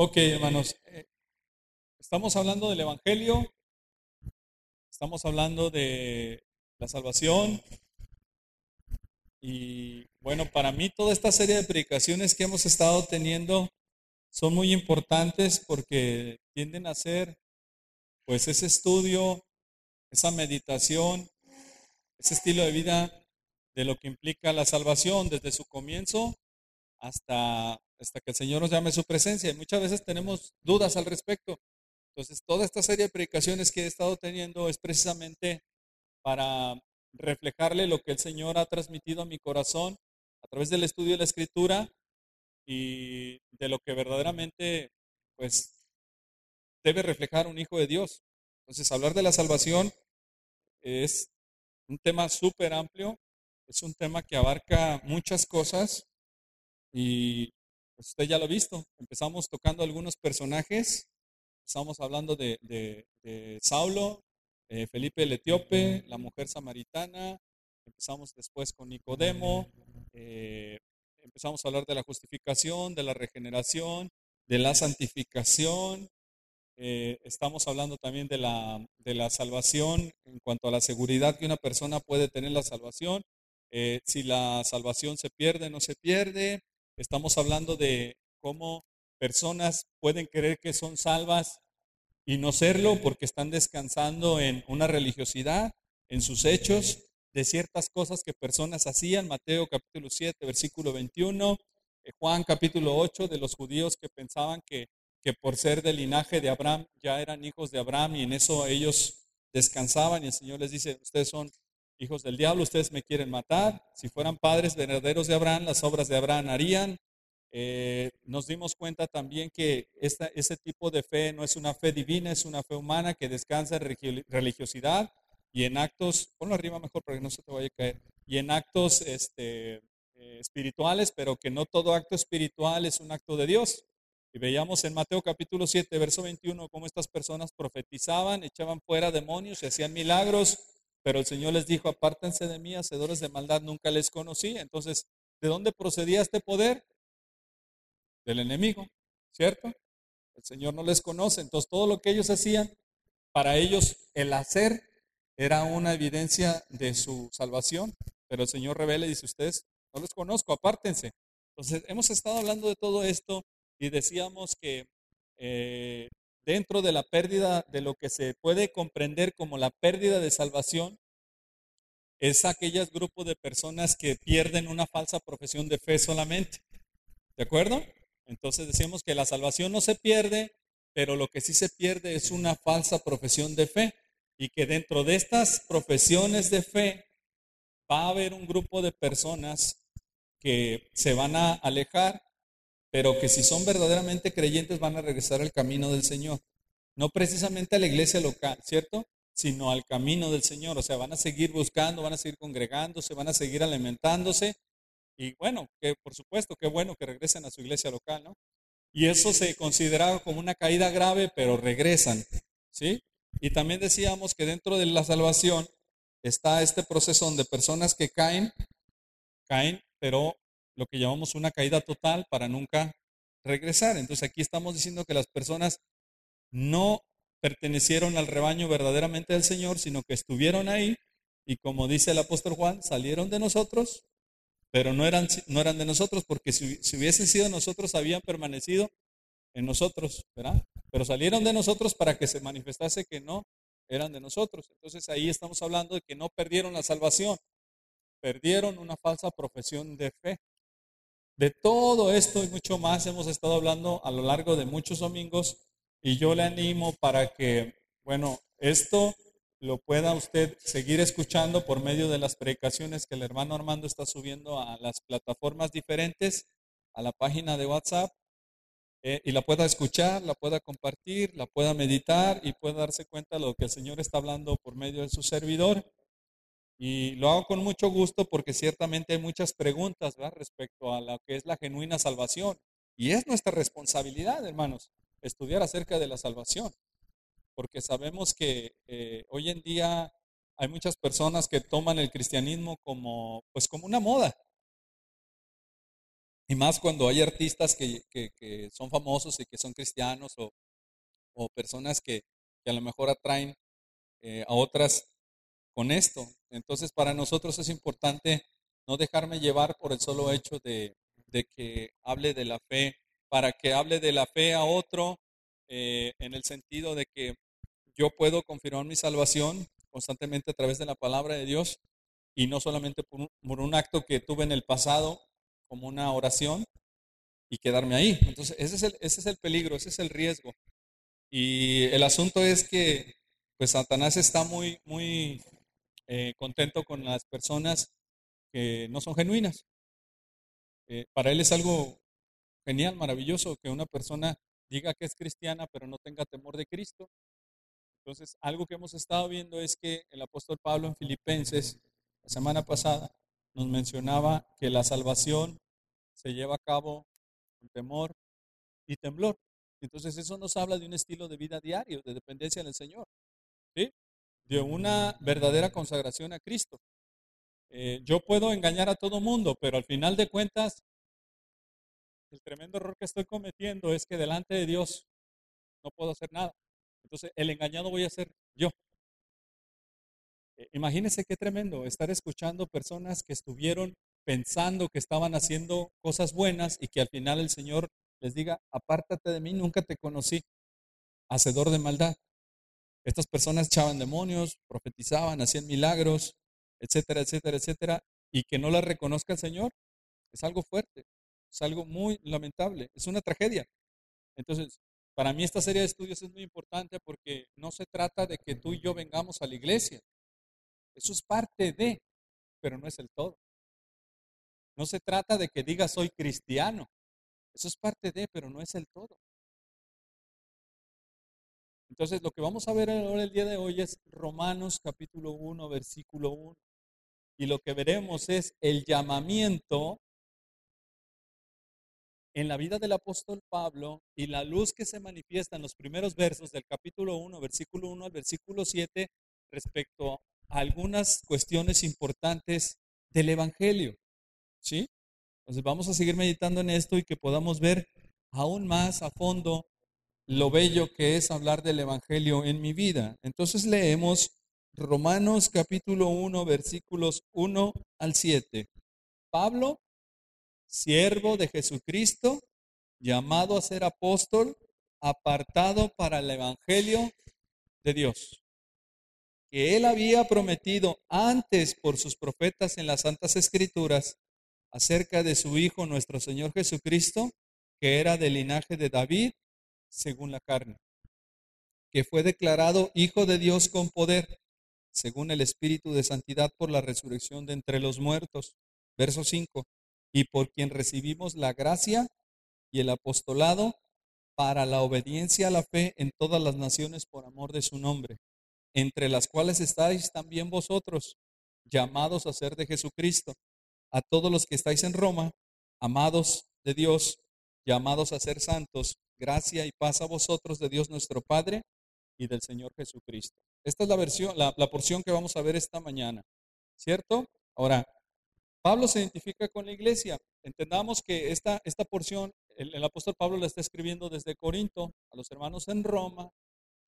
Ok, hermanos, eh, estamos hablando del Evangelio, estamos hablando de la salvación y bueno, para mí toda esta serie de predicaciones que hemos estado teniendo son muy importantes porque tienden a ser pues ese estudio, esa meditación, ese estilo de vida de lo que implica la salvación desde su comienzo hasta, hasta que el Señor nos llame a su presencia. Y muchas veces tenemos dudas al respecto. Entonces, toda esta serie de predicaciones que he estado teniendo es precisamente para reflejarle lo que el Señor ha transmitido a mi corazón a través del estudio de la Escritura y de lo que verdaderamente, pues, debe reflejar un hijo de Dios. Entonces, hablar de la salvación es un tema súper amplio, es un tema que abarca muchas cosas y pues, usted ya lo ha visto. Empezamos tocando algunos personajes. Estamos hablando de, Saulo, eh, Felipe el Etíope, la mujer samaritana. Empezamos después con Nicodemo. Eh, empezamos a hablar de la justificación, de la regeneración, de la santificación. Eh, estamos hablando también de la, de la salvación en cuanto a la seguridad que una persona puede tener la salvación. si la salvación se pierde, no se pierde. Estamos hablando de cómo personas pueden creer que son salvas y no serlo porque están descansando en una religiosidad, en sus hechos, de ciertas cosas que personas hacían. Mateo capítulo 7, versículo 21. Eh, Juan capítulo 8 de los judíos que pensaban que, que por ser del linaje de Abraham ya eran hijos de Abraham y en eso ellos descansaban y el Señor les dice, ustedes son hijos del diablo, ustedes me quieren matar. Si fueran padres verdaderos de Abraham, las obras de Abraham harían. Eh, nos dimos cuenta también que esta, ese tipo de fe no es una fe divina, es una fe humana que descansa en religiosidad y en actos, ponlo arriba mejor para que no se te vaya a caer, y en actos este, eh, espirituales, pero que no todo acto espiritual es un acto de Dios. Y veíamos en Mateo capítulo 7, verso 21, cómo estas personas profetizaban, echaban fuera demonios y hacían milagros, pero el Señor les dijo, apártense de mí, hacedores de maldad, nunca les conocí. Entonces, ¿de dónde procedía este poder? Del enemigo, ¿cierto? El Señor no les conoce. Entonces, todo lo que ellos hacían, para ellos el hacer era una evidencia de su salvación. Pero el Señor revela y dice, ustedes no los conozco, apártense. Entonces, hemos estado hablando de todo esto y decíamos que eh, dentro de la pérdida, de lo que se puede comprender como la pérdida de salvación, es aquellos grupos de personas que pierden una falsa profesión de fe solamente. ¿De acuerdo? Entonces decimos que la salvación no se pierde, pero lo que sí se pierde es una falsa profesión de fe. Y que dentro de estas profesiones de fe va a haber un grupo de personas que se van a alejar pero que si son verdaderamente creyentes van a regresar al camino del Señor. No precisamente a la iglesia local, ¿cierto? Sino al camino del Señor. O sea, van a seguir buscando, van a seguir congregándose, van a seguir alimentándose. Y bueno, que por supuesto, qué bueno que regresen a su iglesia local, ¿no? Y eso se considera como una caída grave, pero regresan, ¿sí? Y también decíamos que dentro de la salvación está este proceso donde personas que caen, caen, pero lo que llamamos una caída total para nunca regresar. Entonces aquí estamos diciendo que las personas no pertenecieron al rebaño verdaderamente del Señor, sino que estuvieron ahí y como dice el apóstol Juan, salieron de nosotros, pero no eran, no eran de nosotros, porque si, si hubiesen sido nosotros, habían permanecido en nosotros, ¿verdad? Pero salieron de nosotros para que se manifestase que no eran de nosotros. Entonces ahí estamos hablando de que no perdieron la salvación, perdieron una falsa profesión de fe. De todo esto y mucho más hemos estado hablando a lo largo de muchos domingos y yo le animo para que, bueno, esto lo pueda usted seguir escuchando por medio de las predicaciones que el hermano Armando está subiendo a las plataformas diferentes, a la página de WhatsApp, eh, y la pueda escuchar, la pueda compartir, la pueda meditar y pueda darse cuenta de lo que el Señor está hablando por medio de su servidor. Y lo hago con mucho gusto porque ciertamente hay muchas preguntas respecto a lo que es la genuina salvación. Y es nuestra responsabilidad, hermanos, estudiar acerca de la salvación. Porque sabemos que eh, hoy en día hay muchas personas que toman el cristianismo como, pues como una moda. Y más cuando hay artistas que, que, son famosos y que son cristianos o, o personas que, que, a lo mejor atraen eh, a otras con esto. Entonces para nosotros es importante no dejarme llevar por el solo hecho de, de que hable de la fe, para que hable de la fe a otro eh, en el sentido de que yo puedo confirmar mi salvación constantemente a través de la palabra de Dios y no solamente por un, acto que tuve en el pasado como una oración y quedarme ahí. Entonces, ese es el, ese es el peligro, ese es el riesgo. Y el asunto es que, pues, Satanás está muy, muy eh, contento con las personas que no son genuinas. Eh, para él es algo genial, maravilloso, que una persona diga que es cristiana, pero no tenga temor de Cristo. Entonces, algo que hemos estado viendo es que el apóstol Pablo en Filipenses, la semana pasada, nos mencionaba que la salvación se lleva a cabo con temor y temblor. Entonces, eso nos habla de un estilo de vida diario, de dependencia del Señor, ¿sí? De una verdadera consagración a Cristo. Eh, yo puedo engañar a todo mundo, pero al final de cuentas, el tremendo error que estoy cometiendo es que delante de Dios no puedo hacer nada. Entonces, el engañado voy a ser yo. Eh, imagínense qué tremendo estar escuchando personas que estuvieron pensando que estaban haciendo cosas buenas y que al final el Señor les diga, apártate de mí, nunca te conocí, hacedor de maldad. Estas personas echaban demonios, profetizaban, hacían milagros, etcétera, etcétera, etcétera, y que no la reconozca el Señor, es algo fuerte, es algo muy lamentable, es una tragedia. Entonces, para mí esta serie de estudios es muy importante porque no se trata de que tú y yo vengamos a la iglesia. Eso es parte de, pero no es el todo. No se trata de que digas soy cristiano. Eso es parte de, pero no es el todo. Entonces, lo que vamos a ver ahora el día de hoy es Romanos capítulo 1, versículo 1 y lo que veremos es el llamamiento en la vida del apóstol Pablo y la luz que se manifiesta en los primeros versos del capítulo 1, versículo 1 al versículo 7, respecto a algunas cuestiones importantes del Evangelio. ¿Sí? Entonces vamos a seguir meditando en esto y que podamos ver aún más a fondo lo bello que es hablar del Evangelio en mi vida. Entonces leemos Romanos capítulo 1, versículos 1 al 7. Pablo, siervo de Jesucristo, llamado a ser apóstol, apartado para el Evangelio de Dios, que él había prometido antes por sus profetas en las Santas Escrituras acerca de su Hijo nuestro Señor Jesucristo, que era del linaje de David según la carne, que fue declarado Hijo de Dios con poder según el Espíritu de Santidad por la resurrección de entre los muertos. Verso 5. Y por quien recibimos la gracia y el apostolado para la obediencia a la fe en todas las naciones por amor de su nombre, entre las cuales estáis también vosotros, llamados a ser de Jesucristo, a todos los que estáis en Roma, amados de Dios, llamados a ser santos, gracia y paz a vosotros de Dios nuestro Padre y del Señor Jesucristo. Esta es la versión, la, porción que vamos a ver esta mañana, ¿cierto? Ahora, Pablo se identifica con la iglesia. Entendamos que esta, esta porción, el, apóstol Pablo la está escribiendo desde Corinto a los hermanos en Roma,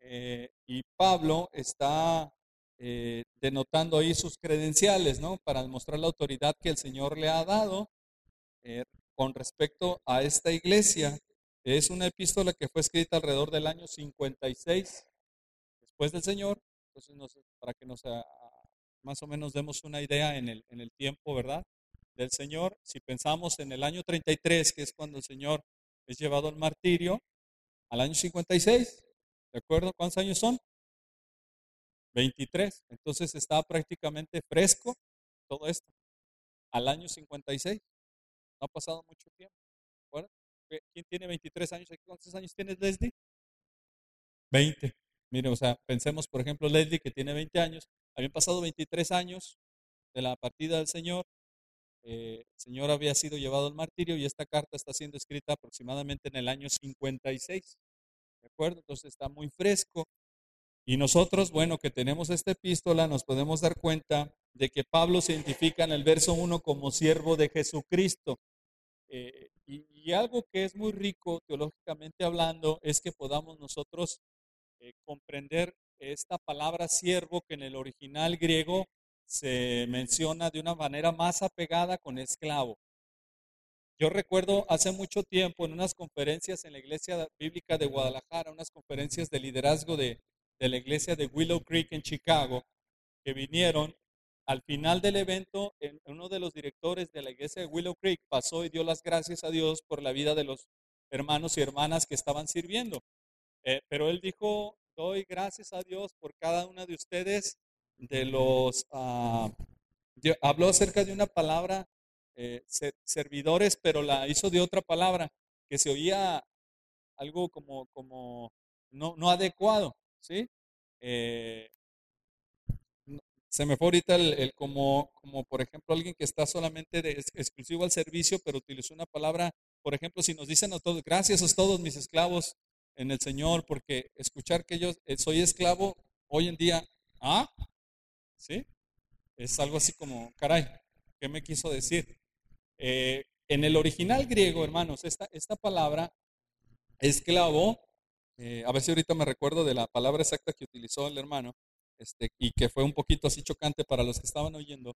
eh, y Pablo está eh, denotando ahí sus credenciales, ¿no? Para demostrar la autoridad que el Señor le ha dado eh, con respecto a esta iglesia. Es una epístola que fue escrita alrededor del año 56 después del Señor. Entonces, para que nos ah, más o menos demos una idea en el, en el tiempo, ¿verdad? Del Señor, si pensamos en el año 33, que es cuando el Señor es llevado al martirio, al año 56, ¿de acuerdo? ¿Cuántos años son? 23. Entonces está prácticamente fresco todo esto. Al año 56. No ha pasado mucho tiempo. ¿Quién tiene 23 años? ¿Cuántos años tienes, Leslie? 20. Mire, o sea, pensemos, por ejemplo, Leslie, que tiene 20 años, habían pasado 23 años de la partida del Señor, eh, el Señor había sido llevado al martirio y esta carta está siendo escrita aproximadamente en el año 56, ¿de acuerdo? Entonces está muy fresco. Y nosotros, bueno, que tenemos esta epístola, nos podemos dar cuenta de que Pablo se identifica en el verso 1 como siervo de Jesucristo. Eh, y, algo que es muy rico teológicamente hablando es que podamos nosotros eh, comprender esta palabra siervo que en el original griego se menciona de una manera más apegada con esclavo. Yo recuerdo hace mucho tiempo en unas conferencias en la Iglesia Bíblica de Guadalajara, unas conferencias de liderazgo de, de la Iglesia de Willow Creek en Chicago, que vinieron al final del evento, uno de los directores de la iglesia de Willow Creek pasó y dio las gracias a Dios por la vida de los hermanos y hermanas que estaban sirviendo. Eh, pero él dijo, doy gracias a Dios por cada una de ustedes, de los... Ah, habló acerca de una palabra, eh, servidores, pero la hizo de otra palabra, que se oía algo como, como no, no adecuado, ¿sí? Eh, se me fue ahorita el, como, como, por ejemplo, alguien que está solamente de, exclusivo al servicio, pero utilizó una palabra, por ejemplo, si nos dicen a todos, gracias a todos mis esclavos en el Señor, porque escuchar que yo eh, soy esclavo hoy en día, ¿ah? ¿Sí? Es algo así como, caray, ¿qué me quiso decir? Eh, en el original griego, hermanos, esta, esta palabra, esclavo, eh, a ver si ahorita me recuerdo de la palabra exacta que utilizó el hermano, este, y que fue un poquito así chocante para los que estaban oyendo.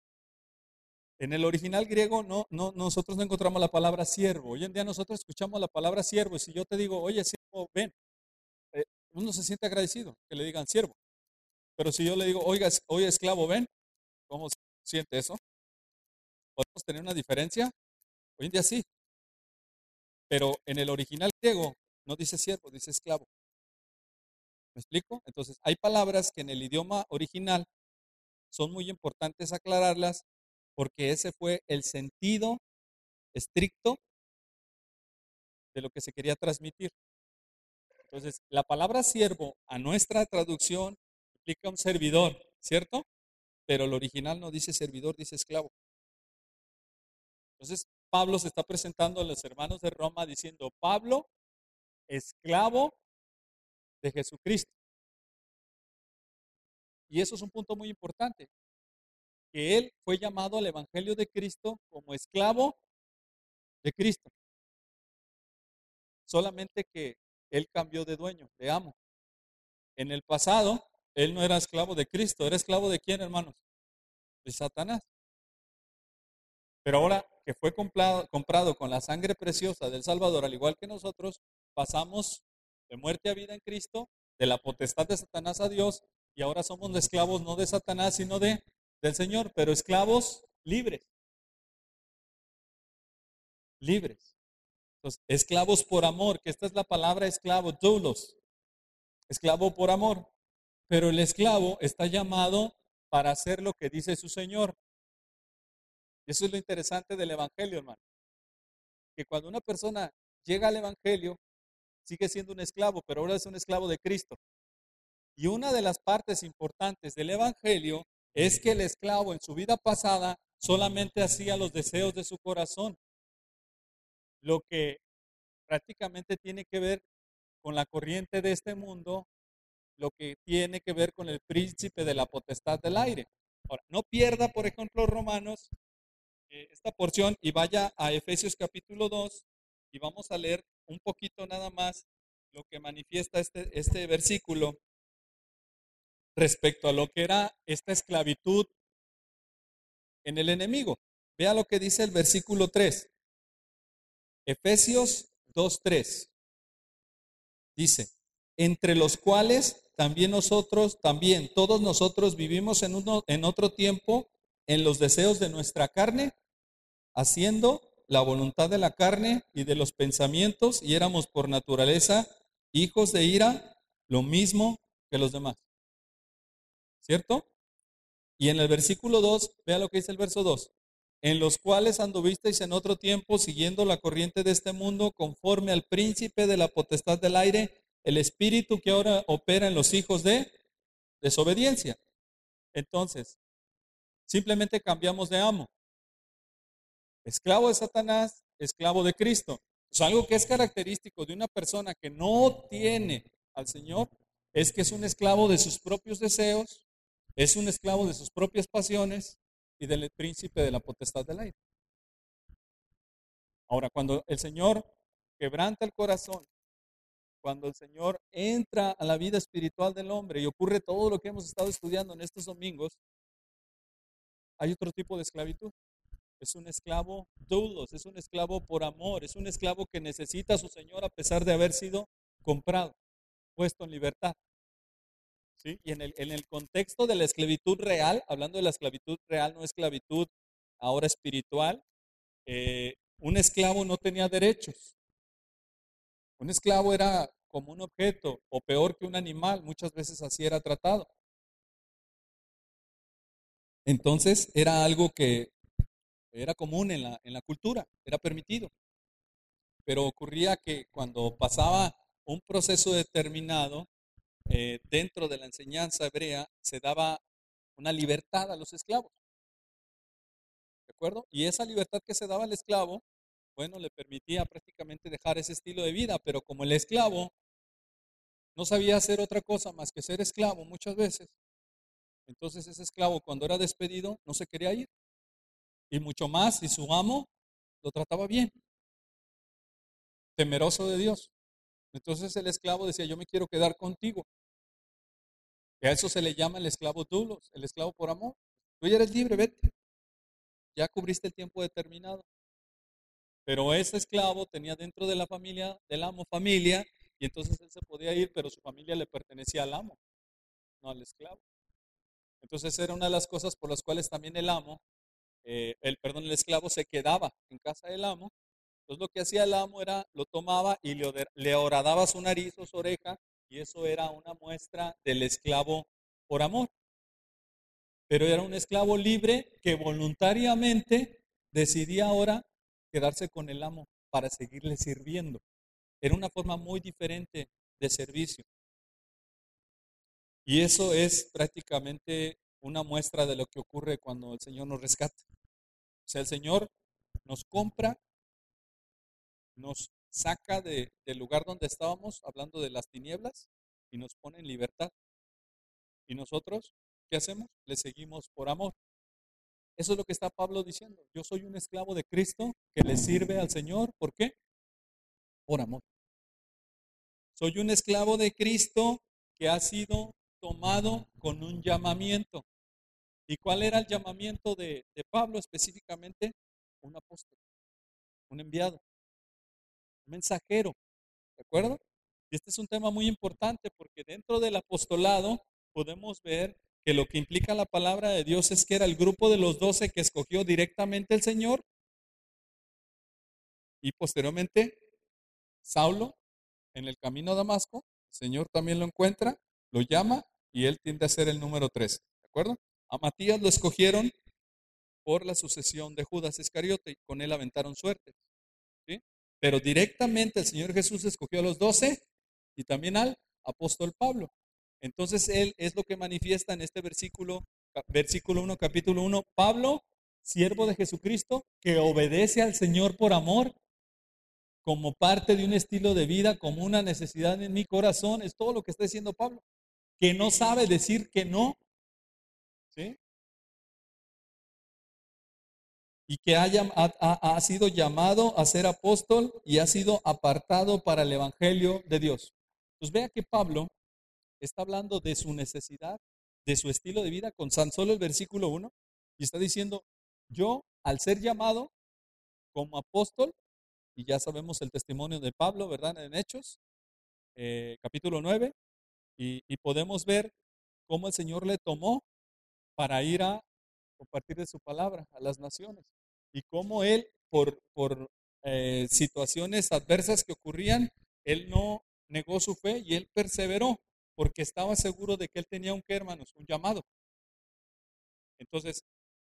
En el original griego no, no, nosotros no encontramos la palabra siervo. Hoy en día nosotros escuchamos la palabra siervo y si yo te digo, oye, siervo, ven, eh, uno se siente agradecido que le digan siervo. Pero si yo le digo, oiga, oye, esclavo, ven, ¿cómo se siente eso? ¿Podemos tener una diferencia? Hoy en día sí. Pero en el original griego no dice siervo, dice esclavo. ¿Me explico? Entonces, hay palabras que en el idioma original son muy importantes aclararlas porque ese fue el sentido estricto de lo que se quería transmitir. Entonces, la palabra siervo a nuestra traducción implica un servidor, ¿cierto? Pero el original no dice servidor, dice esclavo. Entonces, Pablo se está presentando a los hermanos de Roma diciendo, Pablo, esclavo de Jesucristo. Y eso es un punto muy importante, que él fue llamado al Evangelio de Cristo como esclavo de Cristo. Solamente que él cambió de dueño, de amo. En el pasado, él no era esclavo de Cristo, era esclavo de quién, hermanos? De Satanás. Pero ahora que fue comprado, comprado con la sangre preciosa del Salvador, al igual que nosotros, pasamos de muerte a vida en Cristo, de la potestad de Satanás a Dios, y ahora somos esclavos no de Satanás, sino de del Señor, pero esclavos libres. Libres. Entonces, esclavos por amor, que esta es la palabra esclavo, doulos. Esclavo por amor. Pero el esclavo está llamado para hacer lo que dice su Señor. Eso es lo interesante del Evangelio, hermano. Que cuando una persona llega al Evangelio, sigue siendo un esclavo, pero ahora es un esclavo de Cristo. Y una de las partes importantes del Evangelio es que el esclavo en su vida pasada solamente hacía los deseos de su corazón, lo que prácticamente tiene que ver con la corriente de este mundo, lo que tiene que ver con el príncipe de la potestad del aire. Ahora, no pierda, por ejemplo, Romanos, eh, esta porción y vaya a Efesios capítulo 2 y vamos a leer un poquito nada más lo que manifiesta este, este versículo respecto a lo que era esta esclavitud en el enemigo. Vea lo que dice el versículo 3. Efesios 2.3. Dice, entre los cuales también nosotros, también todos nosotros vivimos en, uno, en otro tiempo en los deseos de nuestra carne, haciendo la voluntad de la carne y de los pensamientos y éramos por naturaleza hijos de ira, lo mismo que los demás. ¿Cierto? Y en el versículo 2, vea lo que dice el verso 2, en los cuales anduvisteis en otro tiempo siguiendo la corriente de este mundo conforme al príncipe de la potestad del aire, el espíritu que ahora opera en los hijos de desobediencia. Entonces, simplemente cambiamos de amo. Esclavo de Satanás, esclavo de Cristo. Es algo que es característico de una persona que no tiene al Señor es que es un esclavo de sus propios deseos, es un esclavo de sus propias pasiones y del príncipe de la potestad del aire. Ahora, cuando el Señor quebranta el corazón, cuando el Señor entra a la vida espiritual del hombre y ocurre todo lo que hemos estado estudiando en estos domingos, hay otro tipo de esclavitud. Es un esclavo doulos, es un esclavo por amor, es un esclavo que necesita a su Señor a pesar de haber sido comprado, puesto en libertad. ¿Sí? Y en el, en el contexto de la esclavitud real, hablando de la esclavitud real, no esclavitud ahora espiritual, eh, un esclavo no tenía derechos. Un esclavo era como un objeto o peor que un animal, muchas veces así era tratado. Entonces era algo que era común en la, en la cultura, era permitido. Pero ocurría que cuando pasaba un proceso determinado, eh, dentro de la enseñanza hebrea se daba una libertad a los esclavos. ¿De acuerdo? Y esa libertad que se daba al esclavo, bueno, le permitía prácticamente dejar ese estilo de vida, pero como el esclavo no sabía hacer otra cosa más que ser esclavo muchas veces, entonces ese esclavo cuando era despedido no se quería ir. Y mucho más si su amo lo trataba bien, temeroso de Dios. Entonces el esclavo decía, yo me quiero quedar contigo. Y a eso se le llama el esclavo dulos, el esclavo por amor. Tú ya eres libre, vete. Ya cubriste el tiempo determinado. Pero ese esclavo tenía dentro de la familia, del amo, familia, y entonces él se podía ir, pero su familia le pertenecía al amo, no al esclavo. Entonces era una de las cosas por las cuales también el amo, eh, el perdón, el esclavo se quedaba en casa del amo entonces lo que hacía el amo era, lo tomaba y le, le horadaba su nariz o su oreja, y eso era una muestra del esclavo por amor. Pero era un esclavo libre que voluntariamente decidía ahora quedarse con el amo para seguirle sirviendo. Era una forma muy diferente de servicio. Y eso es prácticamente una muestra de lo que ocurre cuando el Señor nos rescata. O sea, el Señor nos compra nos saca del lugar donde estábamos, hablando de las tinieblas, y nos pone en libertad. Y nosotros, ¿qué hacemos? Le seguimos por amor. Eso es lo que está Pablo diciendo. Yo soy un esclavo de Cristo que le sirve al Señor. ¿Por qué? Por amor. Soy un esclavo de Cristo que ha sido tomado con un llamamiento. ¿Y cuál era el llamamiento de, Pablo específicamente? Un apóstol, un enviado mensajero. ¿De acuerdo? Y este es un tema muy importante porque dentro del apostolado podemos ver que lo que implica la palabra de Dios es que era el grupo de los doce que escogió directamente el Señor y posteriormente Saulo en el camino a Damasco, el Señor también lo encuentra, lo llama y él tiende a ser el número tres. ¿De acuerdo? A Matías lo escogieron por la sucesión de Judas Iscariote y con él aventaron suerte. Pero directamente el Señor Jesús escogió a los doce y también al apóstol Pablo. Entonces él es lo que manifiesta en este versículo, versículo 1, capítulo 1. Pablo, siervo de Jesucristo, que obedece al Señor por amor, como parte de un estilo de vida, como una necesidad en mi corazón, es todo lo que está diciendo Pablo. Que no sabe decir que no. Y que haya, ha, sido llamado a ser apóstol y ha sido apartado para el Evangelio de Dios. Pues vea que Pablo está hablando de su necesidad, de su estilo de vida, con tan solo el versículo 1, y está diciendo, yo al ser llamado como apóstol, y ya sabemos el testimonio de Pablo, ¿verdad? En Hechos, eh, capítulo 9, y, y podemos ver cómo el Señor le tomó para ir a compartir de su palabra a las naciones y cómo él, por, por eh, situaciones adversas que ocurrían, él no negó su fe y él perseveró porque estaba seguro de que él tenía un que, hermanos, un llamado. Entonces,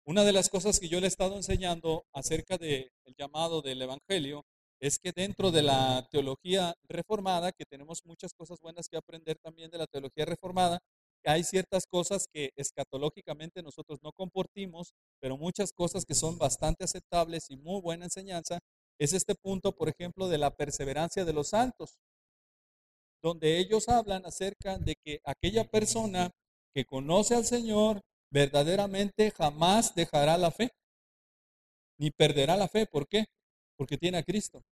una de las cosas que yo le he estado enseñando acerca del llamado del Evangelio es que dentro de la teología reformada, que tenemos muchas cosas buenas que aprender también de la teología reformada, hay ciertas cosas que escatológicamente nosotros no compartimos, pero muchas cosas que son bastante aceptables y muy buena enseñanza. Es este punto, por ejemplo, de la perseverancia de los santos, donde ellos hablan acerca de que aquella persona que conoce al Señor verdaderamente jamás dejará la fe, ni perderá la fe. ¿Por qué? porque tiene a Cristo.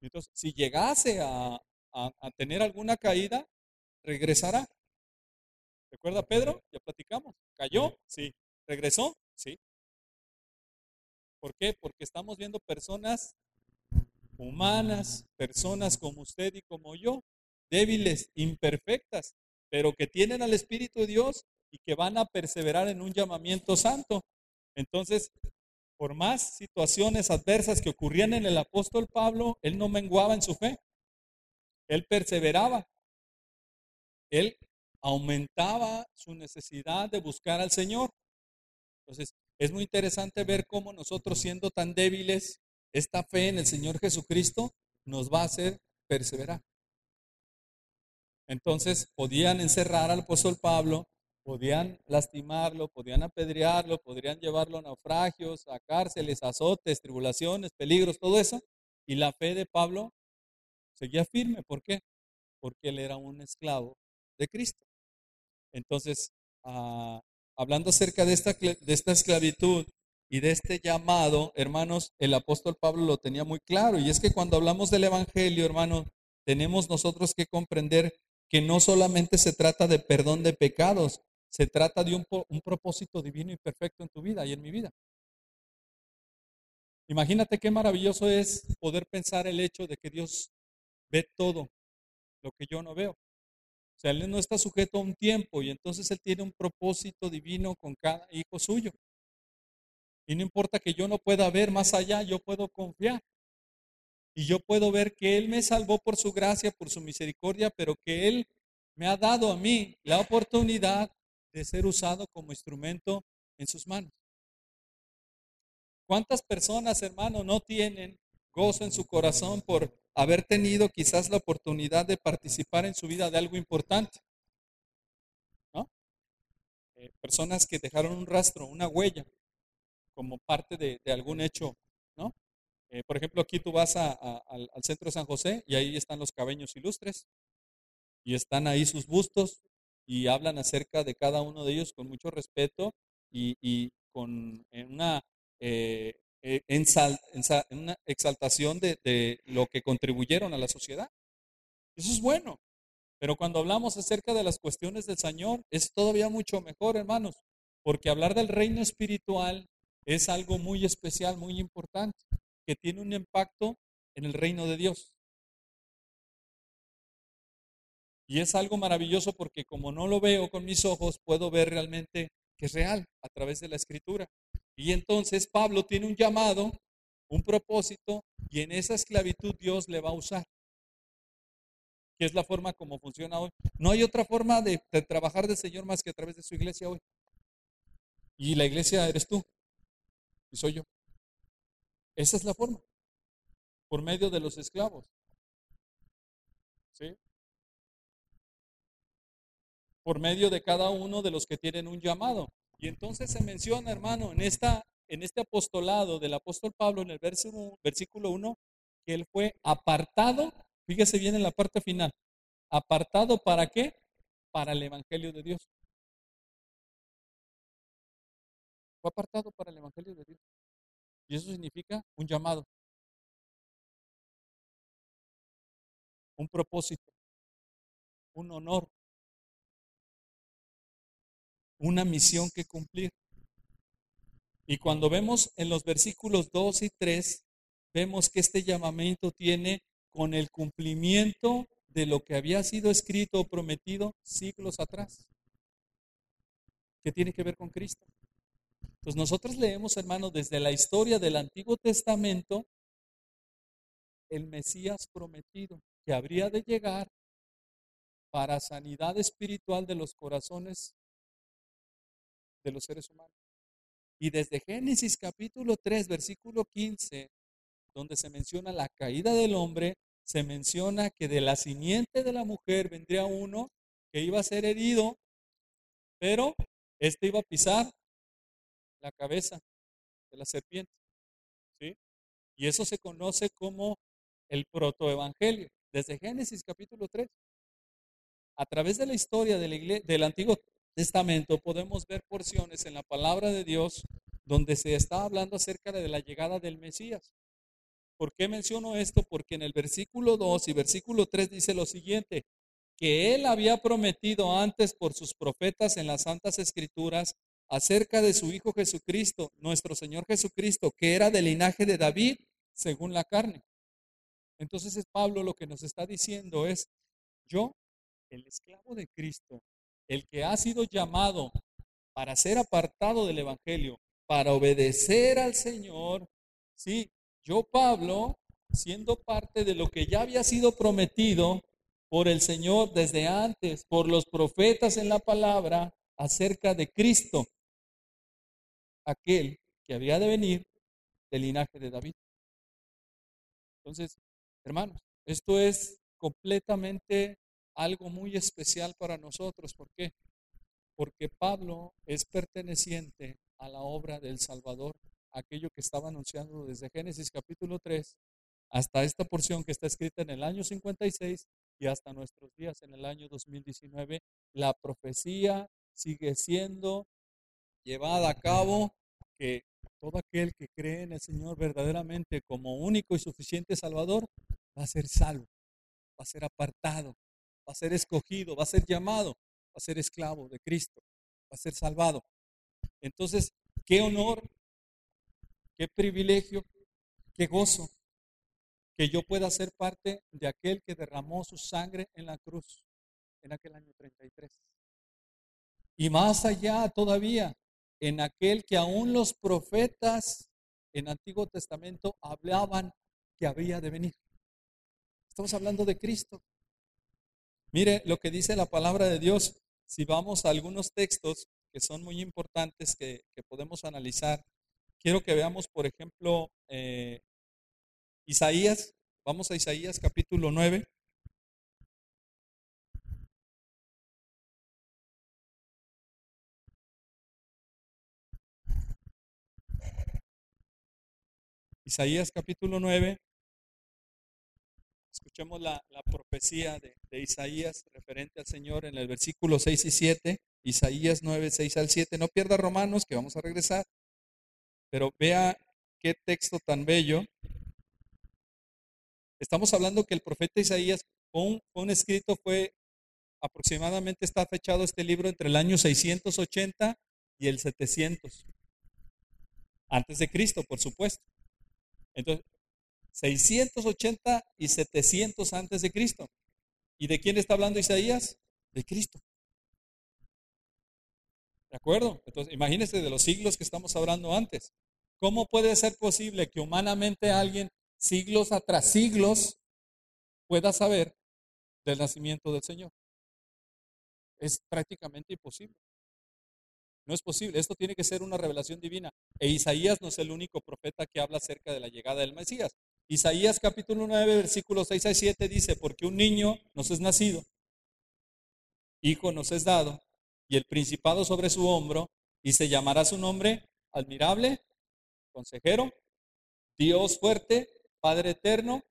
Entonces, si llegase a, a tener alguna caída, regresará. ¿Recuerda Pedro? Ya platicamos. ¿Cayó? Sí. ¿Regresó? Sí. ¿Por qué? Porque estamos viendo personas humanas, personas como usted y como yo, débiles, imperfectas, pero que tienen al Espíritu de Dios y que van a perseverar en un llamamiento santo. Entonces, por más situaciones adversas que ocurrían en el apóstol Pablo, él no menguaba en su fe. Él perseveraba. Él aumentaba su necesidad de buscar al Señor. Entonces, es muy interesante ver cómo nosotros siendo tan débiles, esta fe en el Señor Jesucristo nos va a hacer perseverar. Entonces, podían encerrar al apóstol Pablo, podían lastimarlo, podían apedrearlo, podrían llevarlo a naufragios, a cárceles, azotes, tribulaciones, peligros, todo eso. Y la fe de Pablo seguía firme. ¿Por qué? Porque él era un esclavo de Cristo. Entonces, ah, hablando acerca de esta, de esta esclavitud y de este llamado, hermanos, el apóstol Pablo lo tenía muy claro. Y es que cuando hablamos del Evangelio, hermanos, tenemos nosotros que comprender que no solamente se trata de perdón de pecados, se trata de un, un propósito divino y perfecto en tu vida y en mi vida. Imagínate qué maravilloso es poder pensar el hecho de que Dios ve todo lo que yo no veo. Él no está sujeto a un tiempo y entonces Él tiene un propósito divino con cada hijo suyo. Y no importa que yo no pueda ver más allá, yo puedo confiar. Y yo puedo ver que Él me salvó por su gracia, por su misericordia, pero que Él me ha dado a mí la oportunidad de ser usado como instrumento en sus manos. ¿Cuántas personas, hermano, no tienen gozo en su corazón por haber tenido quizás la oportunidad de participar en su vida de algo importante? ¿No? Eh, personas que dejaron un rastro, una huella, como parte de, algún hecho, ¿no? Eh, por ejemplo, aquí tú vas al, centro de San José y ahí están los cabeños ilustres y están ahí sus bustos y hablan acerca de cada uno de ellos con mucho respeto y, con una, eh, eh una exaltación de, lo que contribuyeron a la sociedad. Eso es bueno. Pero cuando hablamos acerca de las cuestiones del Señor, es todavía mucho mejor, hermanos, porque hablar del reino espiritual es algo muy especial, muy importante, que tiene un impacto en el reino de Dios. Y es algo maravilloso porque como no lo veo con mis ojos, puedo ver realmente que es real a través de la escritura. Y entonces Pablo tiene un llamado, un propósito, y en esa esclavitud Dios le va a usar. Que es la forma como funciona hoy. No hay otra forma de, trabajar del Señor más que a través de su iglesia hoy. Y la iglesia eres tú. Y soy yo. Esa es la forma. Por medio de los esclavos. ¿Sí? por medio de cada uno de los que tienen un llamado. Y entonces se menciona, hermano, en, esta, en este apostolado del apóstol Pablo, en el versículo, versículo 1, que él fue apartado, fíjese bien en la parte final, apartado para qué? Para el Evangelio de Dios. Fue apartado para el Evangelio de Dios. Y eso significa un llamado, un propósito, un honor, una misión que cumplir. Y cuando vemos en los versículos 2 y 3, vemos que este llamamiento tiene con el cumplimiento de lo que había sido escrito o prometido siglos atrás, que tiene que ver con Cristo. Pues nosotros leemos, hermanos, desde la historia del Antiguo Testamento, el Mesías prometido, que habría de llegar para sanidad espiritual de los corazones de los seres humanos. Y desde Génesis capítulo 3, versículo 15, donde se menciona la caída del hombre, se menciona que de la simiente de la mujer vendría uno que iba a ser herido, pero este iba a pisar la cabeza de la serpiente. ¿sí? Y eso se conoce como el protoevangelio, desde Génesis capítulo 3. A través de la historia de la iglesia, del Antiguo Testamento podemos ver porciones en la palabra de Dios donde se está hablando acerca de la llegada del Mesías. ¿Por qué menciono esto? Porque en el versículo 2 y versículo 3 dice lo siguiente, que él había prometido antes por sus profetas en las santas escrituras acerca de su Hijo Jesucristo, nuestro Señor Jesucristo, que era del linaje de David según la carne. Entonces Pablo lo que nos está diciendo es, yo, el esclavo de Cristo, el que ha sido llamado para ser apartado del Evangelio, para obedecer al Señor, sí, yo Pablo, siendo parte de lo que ya había sido prometido por el Señor desde antes, por los profetas en la palabra, acerca de Cristo, aquel que había de venir del linaje de David. Entonces, hermanos, esto es completamente algo muy especial para nosotros. ¿Por qué? Porque Pablo es perteneciente a la obra del Salvador, aquello que estaba anunciando desde Génesis capítulo 3 hasta esta porción que está escrita en el año 56 y hasta nuestros días en el año 2019. La profecía sigue siendo llevada a cabo que todo aquel que cree en el Señor verdaderamente como único y suficiente Salvador va a ser salvo, va a ser apartado, va a ser escogido, va a ser llamado, va a ser esclavo de Cristo, va a ser salvado. Entonces, qué honor, qué privilegio, qué gozo que yo pueda ser parte de aquel que derramó su sangre en la cruz en aquel año 33. Y más allá todavía, en aquel que aún los profetas en Antiguo Testamento hablaban que había de venir. Estamos hablando de Cristo. Mire lo que dice la palabra de Dios. Si vamos a algunos textos que son muy importantes que, podemos analizar, quiero que veamos, por ejemplo, eh, Isaías. Vamos a Isaías capítulo 9. Isaías capítulo 9. Escuchemos la, profecía de, Isaías referente al Señor en el versículo 6 y 7. Isaías 9, 6 al 7. No pierda Romanos, que vamos a regresar. Pero vea qué texto tan bello. Estamos hablando que el profeta Isaías fue un, escrito, fue aproximadamente está fechado este libro entre el año 680 y el 700. Antes de Cristo, por supuesto. Entonces, 680 y 700 antes de Cristo. ¿Y de quién está hablando Isaías? De Cristo. ¿De acuerdo? Entonces, imagínense de los siglos que estamos hablando antes. ¿Cómo puede ser posible que humanamente alguien, siglos atrás siglos, pueda saber del nacimiento del Señor? Es prácticamente imposible. No es posible. Esto tiene que ser una revelación divina. E Isaías no es el único profeta que habla acerca de la llegada del Mesías. Isaías capítulo 9, versículos 6 a 7 dice, porque un niño nos es nacido, hijo nos es dado, y el principado sobre su hombro, y se llamará su nombre admirable, consejero, Dios fuerte, Padre eterno,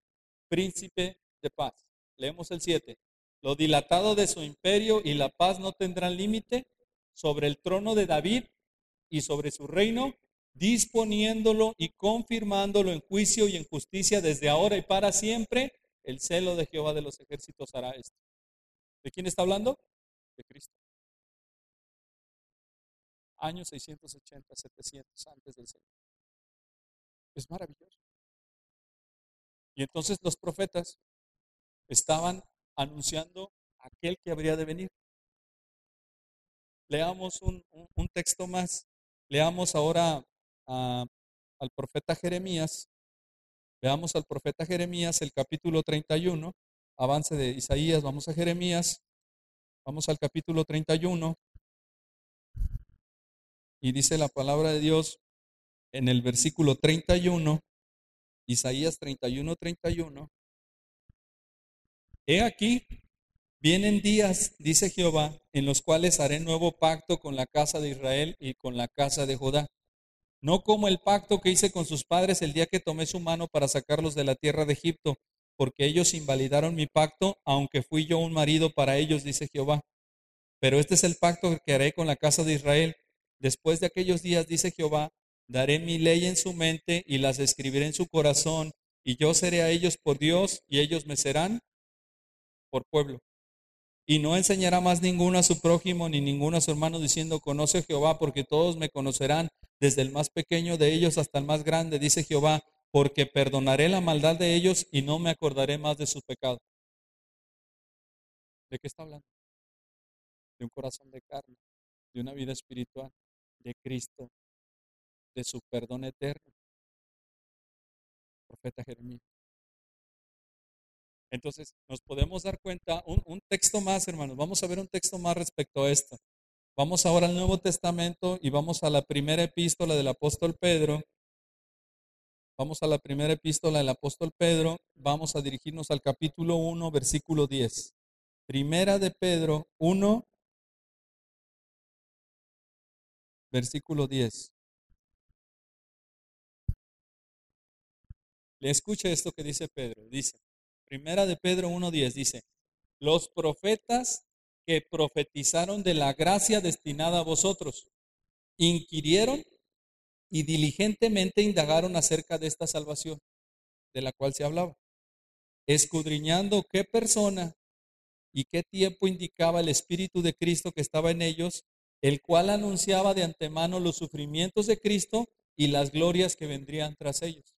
príncipe de paz. Leemos el 7. Lo dilatado de su imperio y la paz no tendrán límite sobre el trono de David y sobre su reino, disponiéndolo y confirmándolo en juicio y en justicia desde ahora y para siempre. El celo de Jehová de los ejércitos hará esto. ¿De quién está hablando? De Cristo. Años 680, 700 antes del Señor. Es maravilloso. Y entonces los profetas estaban anunciando aquel que habría de venir. Leamos un, texto más. Leamos ahora al profeta Jeremías. Veamos al profeta Jeremías el capítulo 31. Avance de Isaías, vamos a Jeremías. Vamos al capítulo 31. Y dice la palabra de Dios en el versículo 31, Isaías 31, 31. He aquí, Vienen días, dice Jehová, en los cuales haré nuevo pacto con la casa de Israel y con la casa de Judá. No como el pacto que hice con sus padres el día que tomé su mano para sacarlos de la tierra de Egipto, porque ellos invalidaron mi pacto, aunque fui yo un marido para ellos, dice Jehová. Pero este es el pacto que haré con la casa de Israel. Después de aquellos días, dice Jehová, daré mi ley en su mente y las escribiré en su corazón, y yo seré a ellos por Dios y ellos me serán por pueblo. Y no enseñará más ninguno a su prójimo ni ninguno a su hermano diciendo, conoce Jehová, porque todos me conocerán, desde el más pequeño de ellos hasta el más grande, dice Jehová, porque perdonaré la maldad de ellos y no me acordaré más de sus pecados. ¿De qué está hablando? De un corazón de carne, de una vida espiritual, de Cristo, de su perdón eterno. Profeta Jeremías. Entonces, nos podemos dar cuenta, un, un, texto más, hermanos, vamos a ver un texto más respecto a esto. Vamos ahora al Nuevo Testamento y vamos a la primera epístola del apóstol Pedro. Vamos a la primera epístola del apóstol Pedro, vamos a dirigirnos al capítulo 1, versículo 10. Primera de Pedro 1, versículo 10. Le escuche esto que dice Pedro. Dice, Primera de Pedro 1.10 dice, los profetas que profetizaron de la gracia destinada a vosotros, inquirieron y diligentemente indagaron acerca de esta salvación de la cual se hablaba, escudriñando qué persona y qué tiempo indicaba el Espíritu de Cristo que estaba en ellos, el cual anunciaba de antemano los sufrimientos de Cristo y las glorias que vendrían tras ellos.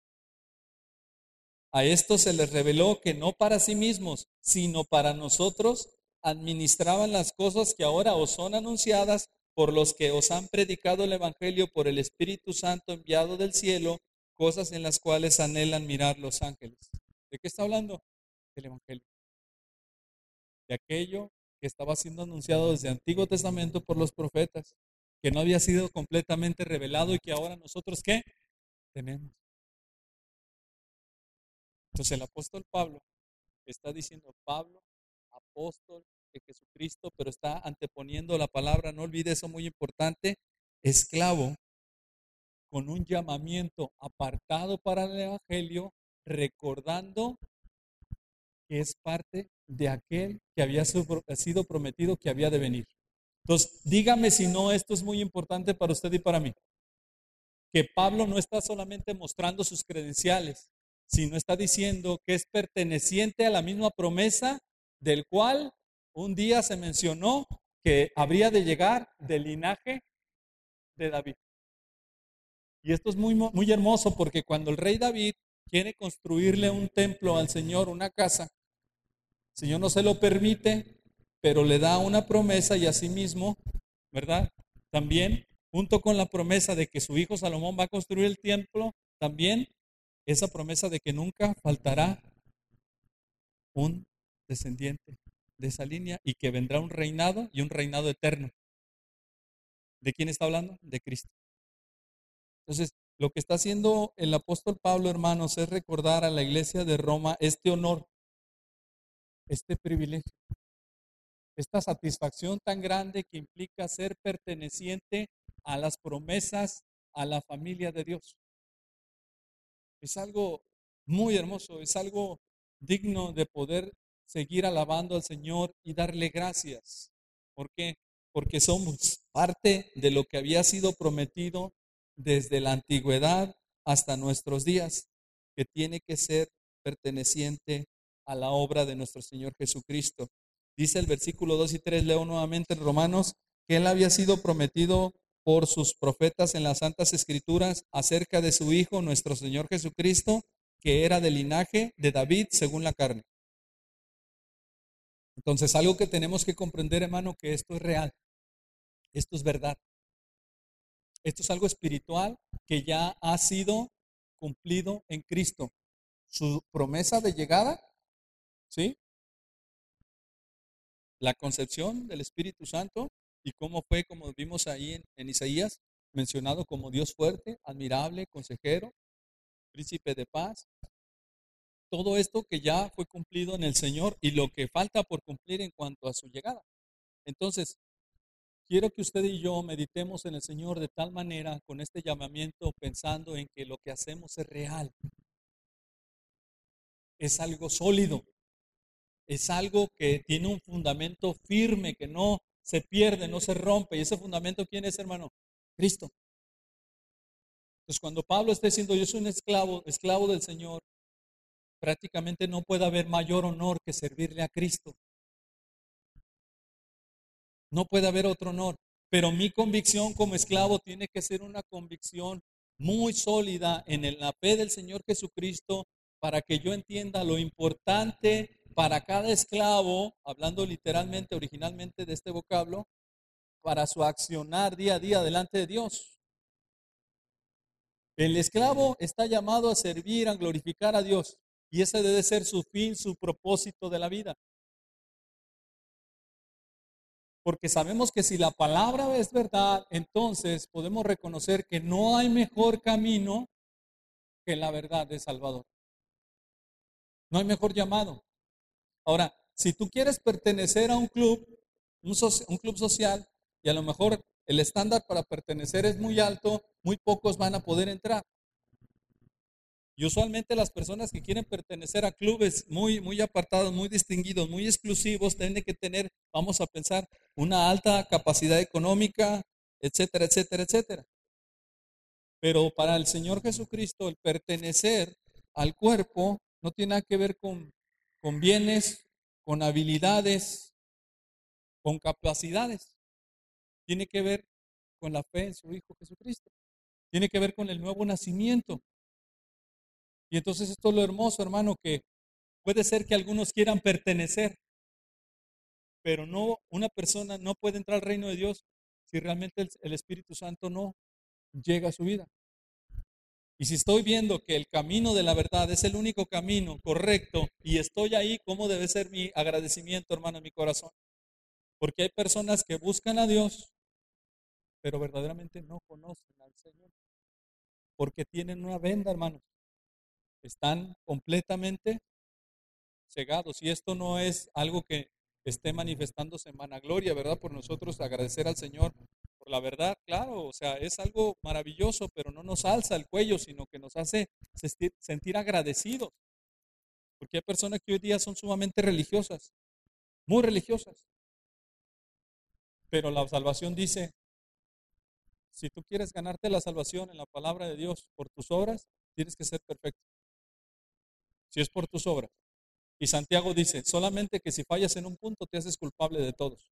A esto se les reveló que no para sí mismos, sino para nosotros, administraban las cosas que ahora os son anunciadas por los que os han predicado el Evangelio por el Espíritu Santo enviado del cielo, cosas en las cuales anhelan mirar los ángeles. ¿De qué está hablando? Del Evangelio. De aquello que estaba siendo anunciado desde el Antiguo Testamento por los profetas, que no había sido completamente revelado y que ahora nosotros qué? Tenemos. Entonces el apóstol Pablo está diciendo, Pablo, apóstol de Jesucristo, pero está anteponiendo la palabra, no olvide eso muy importante, esclavo, con un llamamiento apartado para el Evangelio, recordando que es parte de aquel que había sido prometido que había de venir. Entonces, dígame si no, esto es muy importante para usted y para mí. Que Pablo no está solamente mostrando sus credenciales, sino está diciendo que es perteneciente a la misma promesa del cual un día se mencionó que habría de llegar del linaje de David. Y esto es muy, muy hermoso porque cuando el rey David quiere construirle un templo al Señor, una casa, el Señor no se lo permite, pero le da una promesa y asimismo, ¿verdad? También, junto con la promesa de que su hijo Salomón va a construir el templo, también esa promesa de que nunca faltará un descendiente de esa línea y que vendrá un reinado y un reinado eterno. ¿De quién está hablando? De Cristo. Entonces, lo que está haciendo el apóstol Pablo, hermanos, es recordar a la iglesia de Roma este honor, este privilegio, esta satisfacción tan grande que implica ser perteneciente a las promesas, a la familia de Dios. Es algo muy hermoso, es algo digno de poder seguir alabando al Señor y darle gracias. ¿Por qué? Porque somos parte de lo que había sido prometido desde la antigüedad hasta nuestros días, que tiene que ser perteneciente a la obra de nuestro Señor Jesucristo. Dice el versículo 2 y 3, leo nuevamente en Romanos, que Él había sido prometido por sus profetas en las Santas Escrituras acerca de su Hijo, nuestro Señor Jesucristo, que era del linaje de David según la carne. Entonces, algo que tenemos que comprender, hermano, que esto es real, esto es verdad. Esto es algo espiritual que ya ha sido cumplido en Cristo. Su promesa de llegada, ¿sí? La concepción del Espíritu Santo y cómo fue, como vimos ahí en, Isaías, mencionado como Dios fuerte, admirable, consejero, príncipe de paz. Todo esto que ya fue cumplido en el Señor y lo que falta por cumplir en cuanto a su llegada. Entonces, quiero que usted y yo meditemos en el Señor de tal manera, con este llamamiento, pensando en que lo que hacemos es real. Es algo sólido. Es algo que tiene un fundamento firme, que no se pierde, no se rompe. ¿Y ese fundamento quién es, hermano? Cristo. Entonces, cuando Pablo está diciendo, yo soy un esclavo, esclavo del Señor, prácticamente no puede haber mayor honor que servirle a Cristo. No puede haber otro honor. Pero mi convicción como esclavo tiene que ser una convicción muy sólida en la fe del Señor Jesucristo para que yo entienda lo importante para cada esclavo, hablando literalmente, originalmente de este vocablo, para su accionar día a día delante de Dios. El esclavo está llamado a servir, a glorificar a Dios, y ese debe ser su fin, su propósito de la vida. Porque sabemos que si la palabra es verdad, entonces podemos reconocer que no hay mejor camino que la verdad de Salvador. No hay mejor llamado. Ahora, si tú quieres pertenecer a un club, un, club social, y a lo mejor el estándar para pertenecer es muy alto, muy pocos van a poder entrar. Y usualmente las personas que quieren pertenecer a clubes muy, muy apartados, muy distinguidos, muy exclusivos, tienen que tener, vamos a pensar, una alta capacidad económica, etcétera, etcétera, etcétera. Pero para el Señor Jesucristo, el pertenecer al cuerpo no tiene nada que ver con, con bienes, con habilidades, con capacidades. Tiene que ver con la fe en su Hijo Jesucristo. Tiene que ver con el nuevo nacimiento. Y entonces esto es lo hermoso, hermano, que puede ser que algunos quieran pertenecer, pero no, una persona no puede entrar al reino de Dios si realmente el, Espíritu Santo no llega a su vida. Y si estoy viendo que el camino de la verdad es el único camino correcto y estoy ahí, ¿cómo debe ser mi agradecimiento, hermano, en mi corazón? Porque hay personas que buscan a Dios, pero verdaderamente no conocen al Señor. Porque tienen una venda, hermanos están completamente cegados. Y esto no es algo que esté manifestándose en vanagloria, ¿verdad? Por nosotros agradecer al Señor por la verdad, claro, o sea, es algo maravilloso, pero no nos alza el cuello, sino que nos hace sentir agradecidos. Porque hay personas que hoy día son sumamente religiosas, muy religiosas. Pero la salvación dice, si tú quieres ganarte la salvación en la palabra de Dios por tus obras, tienes que ser perfecto si es por tus obras. Y Santiago dice, solamente que si fallas en un punto te haces culpable de todos.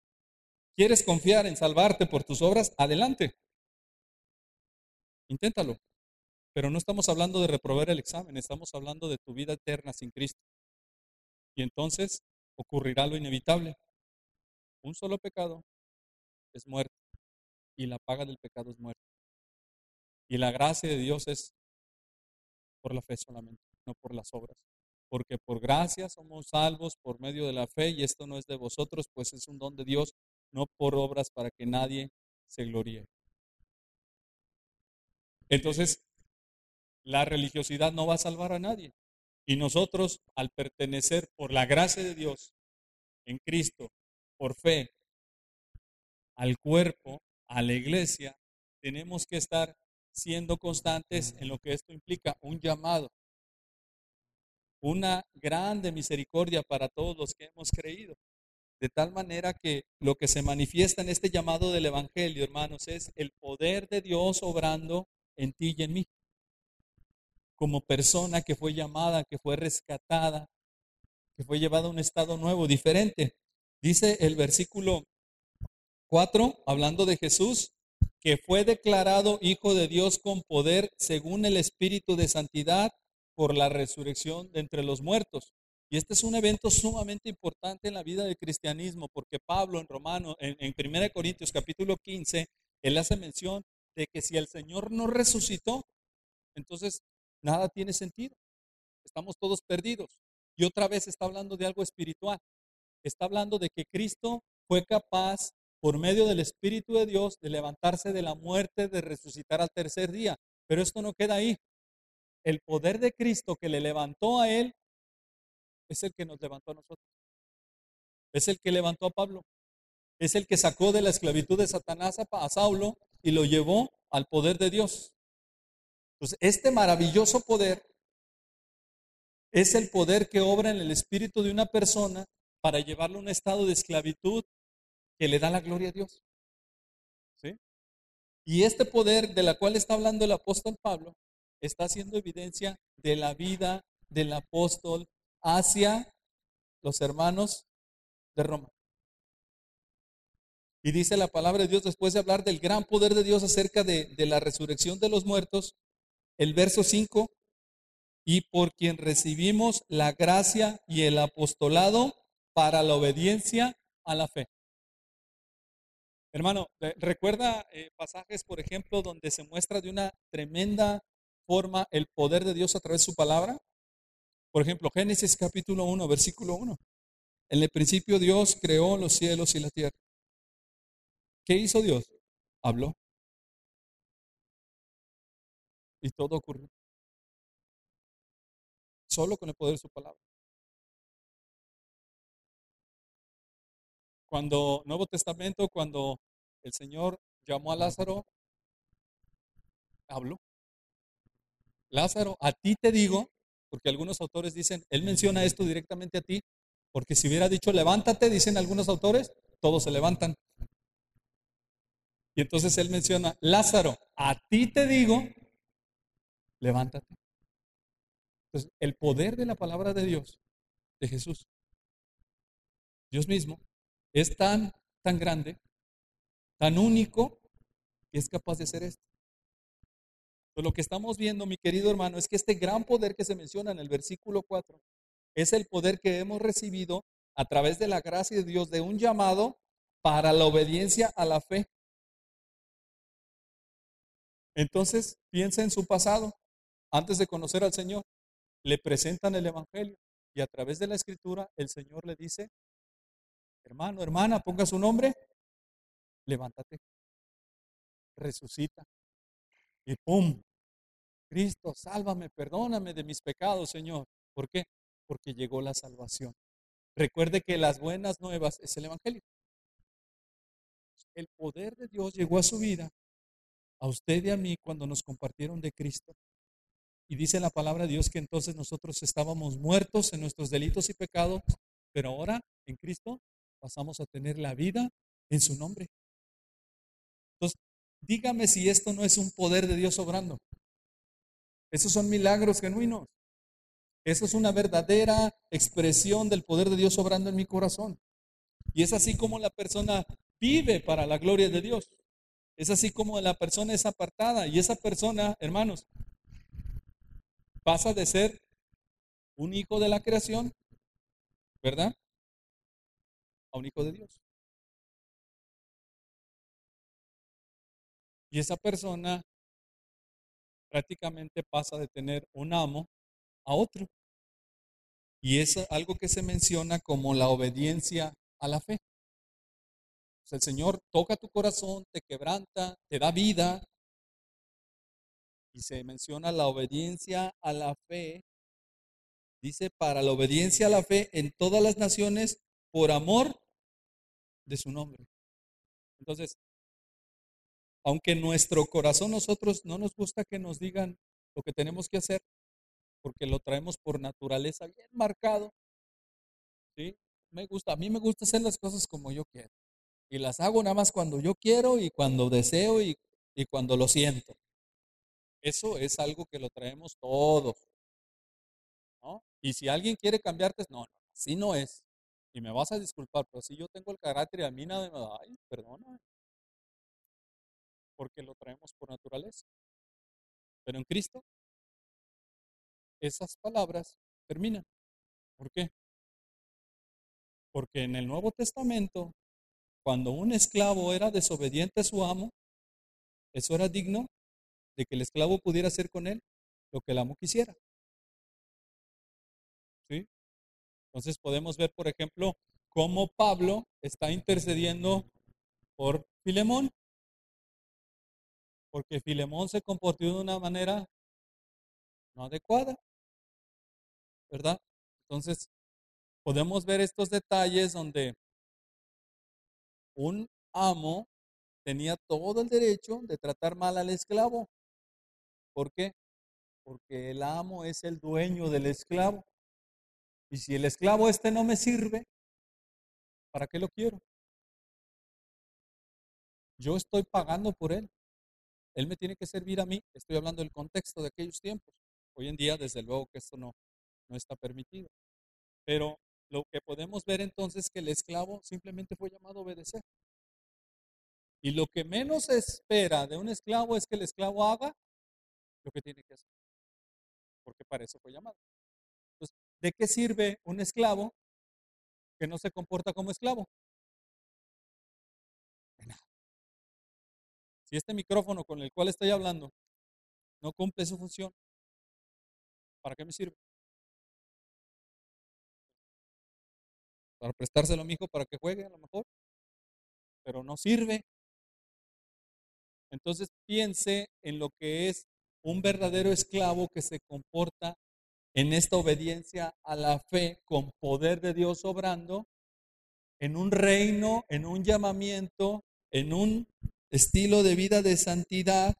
¿Quieres confiar en salvarte por tus obras? Adelante. Inténtalo. Pero no estamos hablando de reprobar el examen, estamos hablando de tu vida eterna sin Cristo. Y entonces ocurrirá lo inevitable. Un solo pecado es muerte. Y la paga del pecado es muerte. Y la gracia de Dios es por la fe solamente no por las obras. Porque por gracia somos salvos por medio de la fe y esto no es de vosotros, pues es un don de Dios, no por obras para que nadie se gloríe. Entonces, la religiosidad no va a salvar a nadie. Y nosotros, al pertenecer por la gracia de Dios en Cristo, por fe, al cuerpo, a la iglesia, tenemos que estar siendo constantes en lo que esto implica, un llamado una grande misericordia para todos los que hemos creído. De tal manera que lo que se manifiesta en este llamado del Evangelio, hermanos, es el poder de Dios obrando en ti y en mí. Como persona que fue llamada, que fue rescatada, que fue llevada a un estado nuevo, diferente. Dice el versículo 4, hablando de Jesús, que fue declarado Hijo de Dios con poder según el Espíritu de Santidad por la resurrección de entre los muertos. Y este es un evento sumamente importante en la vida del cristianismo, porque Pablo en Romano, en, en 1 Corintios capítulo 15, él hace mención de que si el Señor no resucitó, entonces nada tiene sentido. Estamos todos perdidos. Y otra vez está hablando de algo espiritual. Está hablando de que Cristo fue capaz, por medio del Espíritu de Dios, de levantarse de la muerte, de resucitar al tercer día. Pero esto no queda ahí el poder de Cristo que le levantó a él es el que nos levantó a nosotros. Es el que levantó a Pablo. Es el que sacó de la esclavitud de Satanás a Saulo y lo llevó al poder de Dios. Entonces, este maravilloso poder es el poder que obra en el espíritu de una persona para llevarlo a un estado de esclavitud que le da la gloria a Dios. ¿Sí? Y este poder de la cual está hablando el apóstol Pablo está haciendo evidencia de la vida del apóstol hacia los hermanos de Roma. Y dice la palabra de Dios después de hablar del gran poder de Dios acerca de, la resurrección de los muertos, el verso 5, y por quien recibimos la gracia y el apostolado para la obediencia a la fe. Hermano, recuerda eh, pasajes, por ejemplo, donde se muestra de una tremenda forma el poder de Dios a través de su palabra. Por ejemplo, Génesis capítulo 1, versículo 1. En el principio Dios creó los cielos y la tierra. ¿Qué hizo Dios? Habló. Y todo ocurrió. Solo con el poder de su palabra. Cuando, Nuevo Testamento, cuando el Señor llamó a Lázaro, habló. Lázaro, a ti te digo, porque algunos autores dicen, él menciona esto directamente a ti, porque si hubiera dicho levántate, dicen algunos autores, todos se levantan. Y entonces él menciona, Lázaro, a ti te digo, levántate. Entonces, el poder de la palabra de Dios, de Jesús, Dios mismo, es tan, tan grande, tan único, que es capaz de hacer esto. Pues lo que estamos viendo, mi querido hermano, es que este gran poder que se menciona en el versículo 4 es el poder que hemos recibido a través de la gracia de Dios de un llamado para la obediencia a la fe. Entonces, piensa en su pasado. Antes de conocer al Señor, le presentan el Evangelio y a través de la escritura el Señor le dice, hermano, hermana, ponga su nombre, levántate, resucita. Y ¡pum! Cristo, sálvame, perdóname de mis pecados, Señor. ¿Por qué? Porque llegó la salvación. Recuerde que las buenas nuevas es el Evangelio. El poder de Dios llegó a su vida, a usted y a mí, cuando nos compartieron de Cristo. Y dice la palabra de Dios que entonces nosotros estábamos muertos en nuestros delitos y pecados, pero ahora en Cristo pasamos a tener la vida en su nombre. Dígame si esto no es un poder de Dios obrando. Esos son milagros genuinos. Eso es una verdadera expresión del poder de Dios obrando en mi corazón. Y es así como la persona vive para la gloria de Dios. Es así como la persona es apartada. Y esa persona, hermanos, pasa de ser un hijo de la creación, ¿verdad? A un hijo de Dios. Y esa persona prácticamente pasa de tener un amo a otro. Y es algo que se menciona como la obediencia a la fe. el Señor toca tu corazón, te quebranta, te da vida. Y se menciona la obediencia a la fe. Dice, para la obediencia a la fe en todas las naciones por amor de su nombre. Entonces, aunque nuestro corazón nosotros no nos gusta que nos digan lo que tenemos que hacer, porque lo traemos por naturaleza bien marcado. ¿sí? Me gusta, a mí me gusta hacer las cosas como yo quiero. Y las hago nada más cuando yo quiero y cuando deseo y, y cuando lo siento. Eso es algo que lo traemos todos. ¿no? Y si alguien quiere cambiarte, no, no, así no es. Y me vas a disculpar, pero si yo tengo el carácter y a mí nada me da, ay, perdona porque lo traemos por naturaleza. Pero en Cristo, esas palabras terminan. ¿Por qué? Porque en el Nuevo Testamento, cuando un esclavo era desobediente a su amo, eso era digno de que el esclavo pudiera hacer con él lo que el amo quisiera. ¿Sí? Entonces podemos ver, por ejemplo, cómo Pablo está intercediendo por Filemón porque Filemón se comportó de una manera no adecuada, ¿verdad? Entonces, podemos ver estos detalles donde un amo tenía todo el derecho de tratar mal al esclavo. ¿Por qué? Porque el amo es el dueño del esclavo. Y si el esclavo este no me sirve, ¿para qué lo quiero? Yo estoy pagando por él. Él me tiene que servir a mí. Estoy hablando del contexto de aquellos tiempos. Hoy en día, desde luego que esto no, no está permitido. Pero lo que podemos ver entonces es que el esclavo simplemente fue llamado a obedecer. Y lo que menos se espera de un esclavo es que el esclavo haga lo que tiene que hacer. Porque para eso fue llamado. Entonces, ¿de qué sirve un esclavo que no se comporta como esclavo? Este micrófono con el cual estoy hablando no cumple su función, ¿para qué me sirve? Para prestárselo a mi hijo para que juegue a lo mejor, pero no sirve. Entonces piense en lo que es un verdadero esclavo que se comporta en esta obediencia a la fe con poder de Dios obrando, en un reino, en un llamamiento, en un estilo de vida de santidad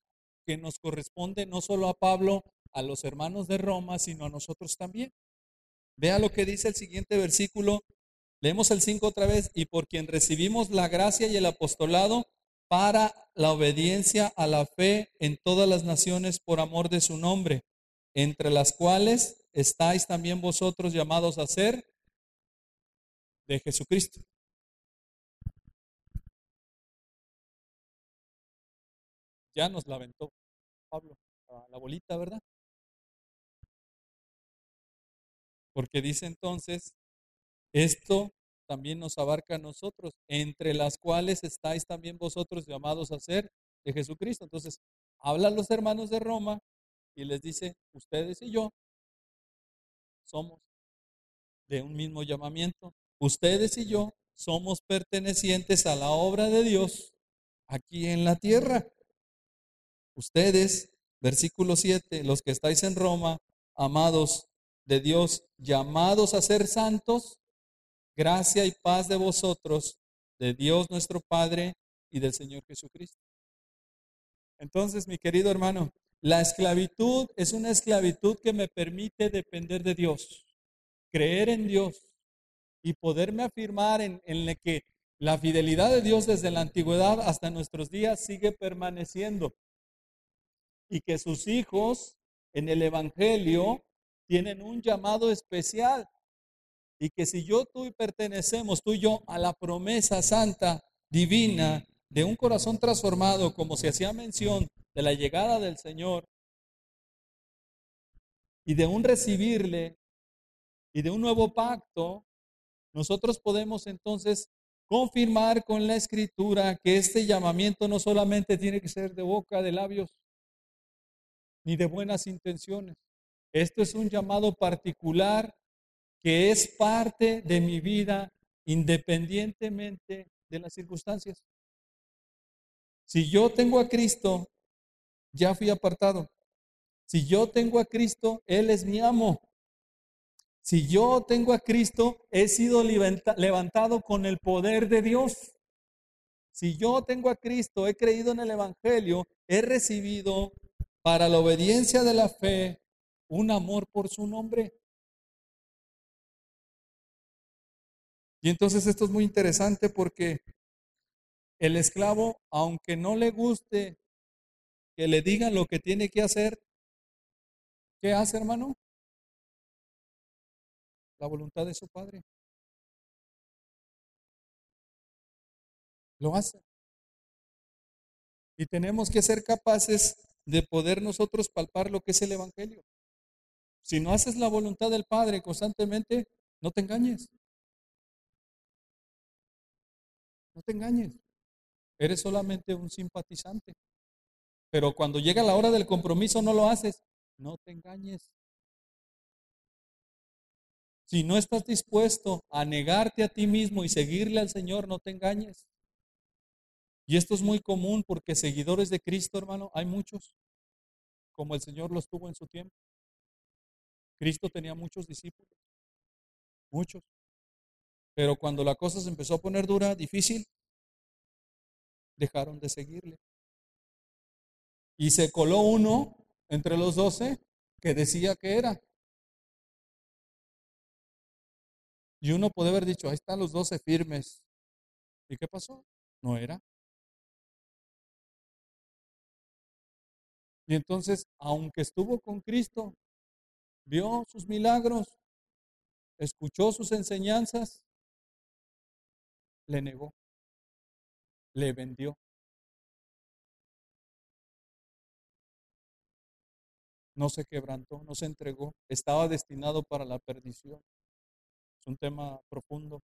que nos corresponde no solo a Pablo, a los hermanos de Roma, sino a nosotros también. Vea lo que dice el siguiente versículo. Leemos el 5 otra vez. Y por quien recibimos la gracia y el apostolado para la obediencia a la fe en todas las naciones por amor de su nombre, entre las cuales estáis también vosotros llamados a ser de Jesucristo. Ya nos la aventó Pablo, la bolita, ¿verdad? Porque dice entonces, esto también nos abarca a nosotros, entre las cuales estáis también vosotros llamados a ser de Jesucristo. Entonces, hablan los hermanos de Roma y les dice, ustedes y yo somos de un mismo llamamiento. Ustedes y yo somos pertenecientes a la obra de Dios aquí en la tierra. Ustedes, versículo 7, los que estáis en Roma, amados de Dios, llamados a ser santos, gracia y paz de vosotros, de Dios nuestro Padre y del Señor Jesucristo. Entonces, mi querido hermano, la esclavitud es una esclavitud que me permite depender de Dios, creer en Dios y poderme afirmar en, en que la fidelidad de Dios desde la antigüedad hasta nuestros días sigue permaneciendo y que sus hijos en el Evangelio tienen un llamado especial. Y que si yo tú y pertenecemos, tú y yo, a la promesa santa, divina, de un corazón transformado, como se hacía mención de la llegada del Señor, y de un recibirle, y de un nuevo pacto, nosotros podemos entonces confirmar con la escritura que este llamamiento no solamente tiene que ser de boca, de labios, ni de buenas intenciones. Esto es un llamado particular que es parte de mi vida independientemente de las circunstancias. Si yo tengo a Cristo, ya fui apartado. Si yo tengo a Cristo, Él es mi amo. Si yo tengo a Cristo, he sido levantado con el poder de Dios. Si yo tengo a Cristo, he creído en el Evangelio, he recibido para la obediencia de la fe un amor por su nombre. Y entonces esto es muy interesante porque el esclavo, aunque no le guste que le digan lo que tiene que hacer, ¿qué hace, hermano? La voluntad de su padre. Lo hace. Y tenemos que ser capaces de poder nosotros palpar lo que es el Evangelio. Si no haces la voluntad del Padre constantemente, no te engañes. No te engañes. Eres solamente un simpatizante. Pero cuando llega la hora del compromiso no lo haces. No te engañes. Si no estás dispuesto a negarte a ti mismo y seguirle al Señor, no te engañes. Y esto es muy común porque seguidores de Cristo, hermano, hay muchos, como el Señor los tuvo en su tiempo. Cristo tenía muchos discípulos, muchos. Pero cuando la cosa se empezó a poner dura, difícil, dejaron de seguirle. Y se coló uno entre los doce que decía que era. Y uno puede haber dicho, ahí están los doce firmes. ¿Y qué pasó? No era. Y entonces, aunque estuvo con Cristo, vio sus milagros, escuchó sus enseñanzas, le negó, le vendió. No se quebrantó, no se entregó, estaba destinado para la perdición. Es un tema profundo.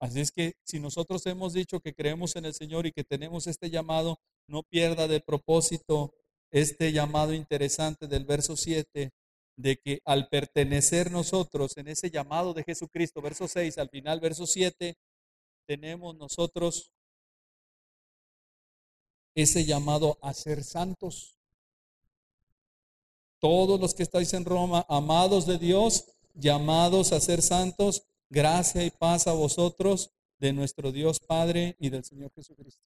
Así es que si nosotros hemos dicho que creemos en el Señor y que tenemos este llamado, no pierda de propósito este llamado interesante del verso 7, de que al pertenecer nosotros en ese llamado de Jesucristo, verso 6, al final, verso 7, tenemos nosotros ese llamado a ser santos. Todos los que estáis en Roma, amados de Dios, llamados a ser santos, gracia y paz a vosotros de nuestro Dios Padre y del Señor Jesucristo.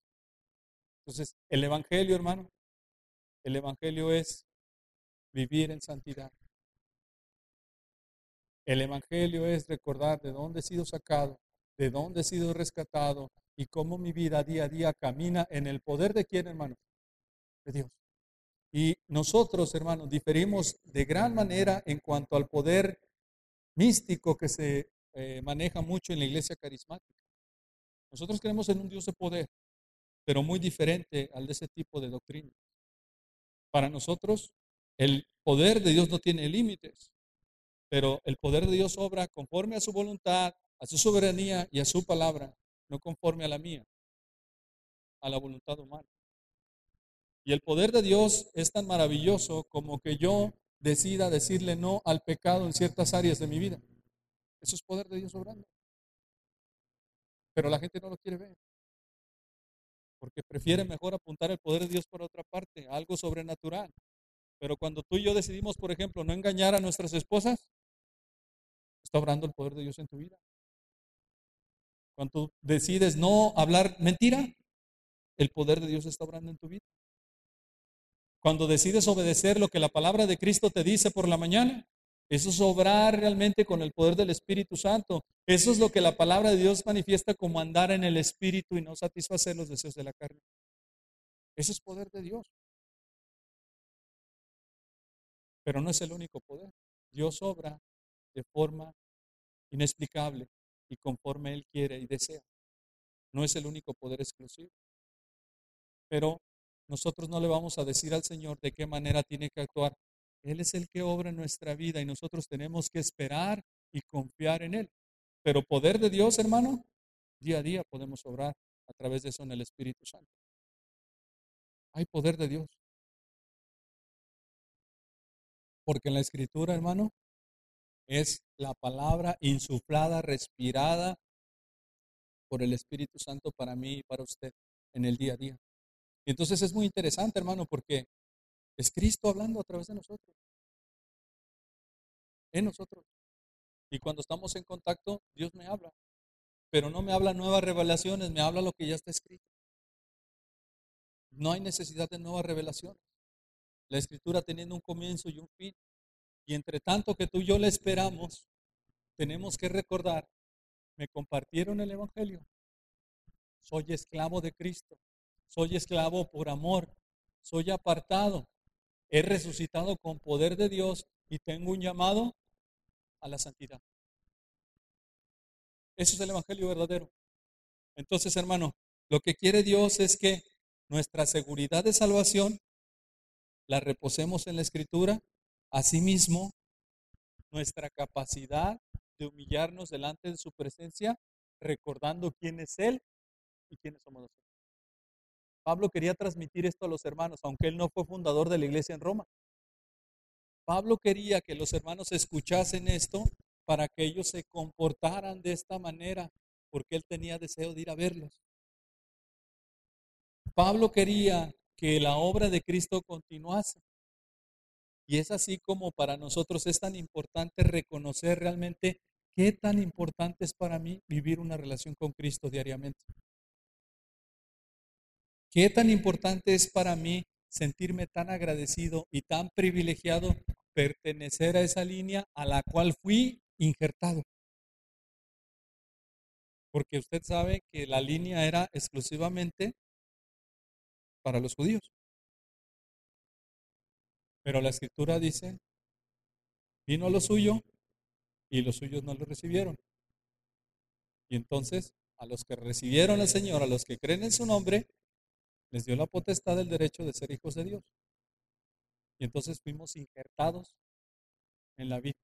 Entonces, el Evangelio, hermano, el Evangelio es vivir en santidad. El Evangelio es recordar de dónde he sido sacado, de dónde he sido rescatado y cómo mi vida día a día camina en el poder de quién, hermano? De Dios. Y nosotros, hermanos, diferimos de gran manera en cuanto al poder místico que se eh, maneja mucho en la iglesia carismática. Nosotros creemos en un Dios de poder, pero muy diferente al de ese tipo de doctrina. Para nosotros, el poder de Dios no tiene límites, pero el poder de Dios obra conforme a su voluntad, a su soberanía y a su palabra, no conforme a la mía, a la voluntad humana. Y el poder de Dios es tan maravilloso como que yo decida decirle no al pecado en ciertas áreas de mi vida. Eso es poder de Dios obrando. Pero la gente no lo quiere ver. Porque prefiere mejor apuntar el poder de Dios por otra parte, algo sobrenatural. Pero cuando tú y yo decidimos, por ejemplo, no engañar a nuestras esposas, está obrando el poder de Dios en tu vida. Cuando tú decides no hablar mentira, el poder de Dios está obrando en tu vida. Cuando decides obedecer lo que la palabra de Cristo te dice por la mañana, eso es obrar realmente con el poder del Espíritu Santo. Eso es lo que la palabra de Dios manifiesta como andar en el Espíritu y no satisfacer los deseos de la carne. Eso es poder de Dios. Pero no es el único poder. Dios obra de forma inexplicable y conforme Él quiere y desea. No es el único poder exclusivo. Pero nosotros no le vamos a decir al Señor de qué manera tiene que actuar. Él es el que obra en nuestra vida y nosotros tenemos que esperar y confiar en Él. Pero poder de Dios, hermano, día a día podemos obrar a través de eso en el Espíritu Santo. Hay poder de Dios. Porque en la Escritura, hermano, es la palabra insuflada, respirada por el Espíritu Santo para mí y para usted en el día a día. Y entonces es muy interesante, hermano, porque es Cristo hablando a través de nosotros. En nosotros. Y cuando estamos en contacto, Dios me habla. Pero no me habla nuevas revelaciones, me habla lo que ya está escrito. No hay necesidad de nuevas revelaciones. La escritura teniendo un comienzo y un fin. Y entre tanto que tú y yo le esperamos, tenemos que recordar, me compartieron el Evangelio. Soy esclavo de Cristo. Soy esclavo por amor. Soy apartado he resucitado con poder de Dios y tengo un llamado a la santidad. Eso es el Evangelio verdadero. Entonces, hermano, lo que quiere Dios es que nuestra seguridad de salvación la reposemos en la Escritura. Asimismo, nuestra capacidad de humillarnos delante de su presencia, recordando quién es Él y quiénes somos nosotros. Pablo quería transmitir esto a los hermanos, aunque él no fue fundador de la iglesia en Roma. Pablo quería que los hermanos escuchasen esto para que ellos se comportaran de esta manera, porque él tenía deseo de ir a verlos. Pablo quería que la obra de Cristo continuase. Y es así como para nosotros es tan importante reconocer realmente qué tan importante es para mí vivir una relación con Cristo diariamente. ¿Qué tan importante es para mí sentirme tan agradecido y tan privilegiado pertenecer a esa línea a la cual fui injertado? Porque usted sabe que la línea era exclusivamente para los judíos. Pero la escritura dice, vino lo suyo y los suyos no lo recibieron. Y entonces, a los que recibieron al Señor, a los que creen en su nombre, les dio la potestad del derecho de ser hijos de Dios. Y entonces fuimos injertados en la vida.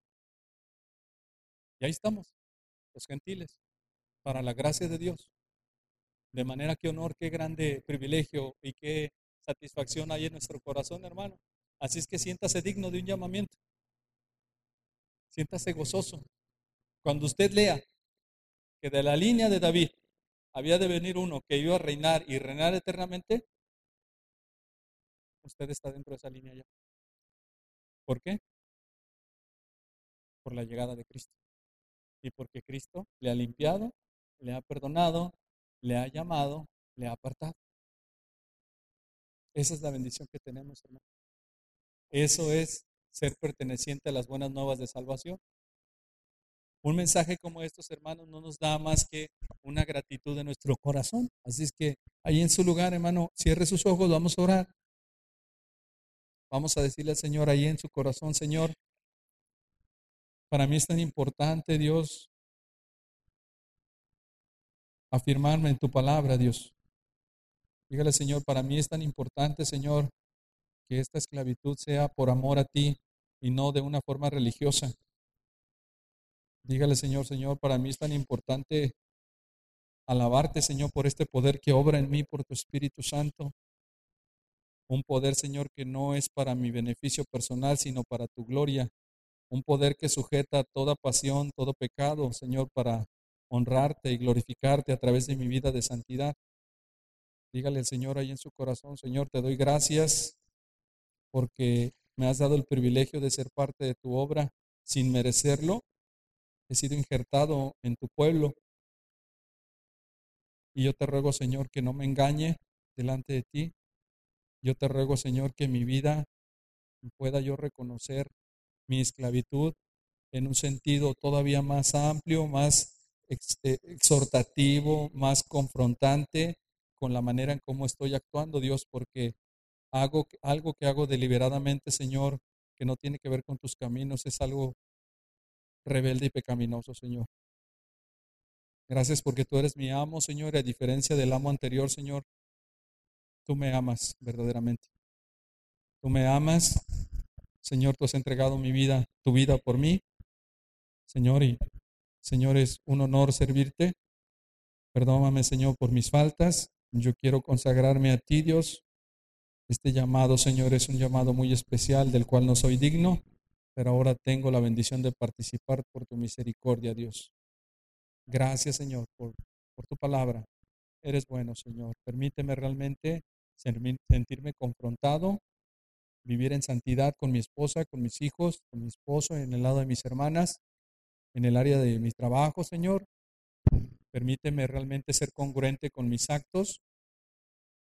Y ahí estamos, los gentiles, para la gracia de Dios. De manera que honor, qué grande privilegio y qué satisfacción hay en nuestro corazón, hermano. Así es que siéntase digno de un llamamiento. Siéntase gozoso. Cuando usted lea que de la línea de David había de venir uno que iba a reinar y reinar eternamente, usted está dentro de esa línea ya. ¿Por qué? Por la llegada de Cristo. Y porque Cristo le ha limpiado, le ha perdonado, le ha llamado, le ha apartado. Esa es la bendición que tenemos, hermano. Eso es ser perteneciente a las buenas nuevas de salvación. Un mensaje como estos, hermanos, no nos da más que una gratitud de nuestro corazón. Así es que ahí en su lugar, hermano, cierre sus ojos, vamos a orar. Vamos a decirle al Señor ahí en su corazón, Señor, para mí es tan importante, Dios, afirmarme en tu palabra, Dios. Dígale, Señor, para mí es tan importante, Señor, que esta esclavitud sea por amor a ti y no de una forma religiosa. Dígale, Señor, Señor, para mí es tan importante alabarte, Señor, por este poder que obra en mí, por tu Espíritu Santo. Un poder, Señor, que no es para mi beneficio personal, sino para tu gloria. Un poder que sujeta toda pasión, todo pecado, Señor, para honrarte y glorificarte a través de mi vida de santidad. Dígale al Señor ahí en su corazón, Señor, te doy gracias porque me has dado el privilegio de ser parte de tu obra sin merecerlo. He sido injertado en tu pueblo. Y yo te ruego, Señor, que no me engañe delante de ti. Yo te ruego, Señor, que mi vida pueda yo reconocer mi esclavitud en un sentido todavía más amplio, más eh, exhortativo, más confrontante con la manera en cómo estoy actuando, Dios, porque hago algo que hago deliberadamente, Señor, que no tiene que ver con tus caminos, es algo rebelde y pecaminoso, Señor. Gracias porque tú eres mi amo, Señor, y a diferencia del amo anterior, Señor, tú me amas verdaderamente. Tú me amas, Señor, tú has entregado mi vida, tu vida por mí, Señor, y Señor, es un honor servirte. Perdóname, Señor, por mis faltas. Yo quiero consagrarme a ti, Dios, este llamado, Señor, es un llamado muy especial del cual no soy digno, pero ahora tengo la bendición de participar por tu misericordia, Dios. Gracias, Señor, por, tu palabra. Eres bueno, Señor. Permíteme realmente sentirme confrontado, vivir en santidad con mi esposa, con mis hijos, con mi esposo, en el lado de mis hermanas, en el área de mi trabajo, Señor. Permíteme realmente ser congruente con mis actos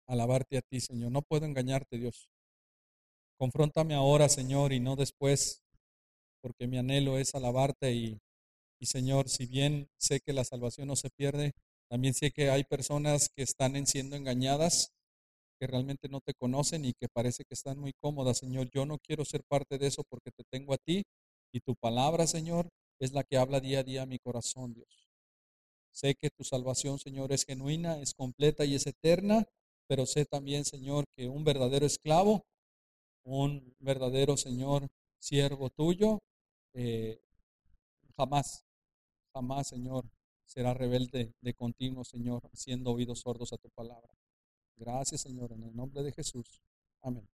alabarte a ti, Señor. No puedo engañarte, Dios. Confróntame ahora, Señor, y no después, porque mi anhelo es alabarte y, y Señor, si bien sé que la salvación no se pierde, también sé que hay personas que están siendo engañadas, que realmente no te conocen y que parece que están muy cómodas, Señor. Yo no quiero ser parte de eso porque te tengo a ti y tu palabra, Señor, es la que habla día a día mi corazón, Dios. Sé que tu salvación, Señor, es genuina, es completa y es eterna pero sé también, Señor, que un verdadero esclavo, un verdadero, Señor, siervo tuyo, eh, jamás, jamás, Señor, será rebelde de continuo, Señor, siendo oídos sordos a tu palabra. Gracias, Señor, en el nombre de Jesús. Amén.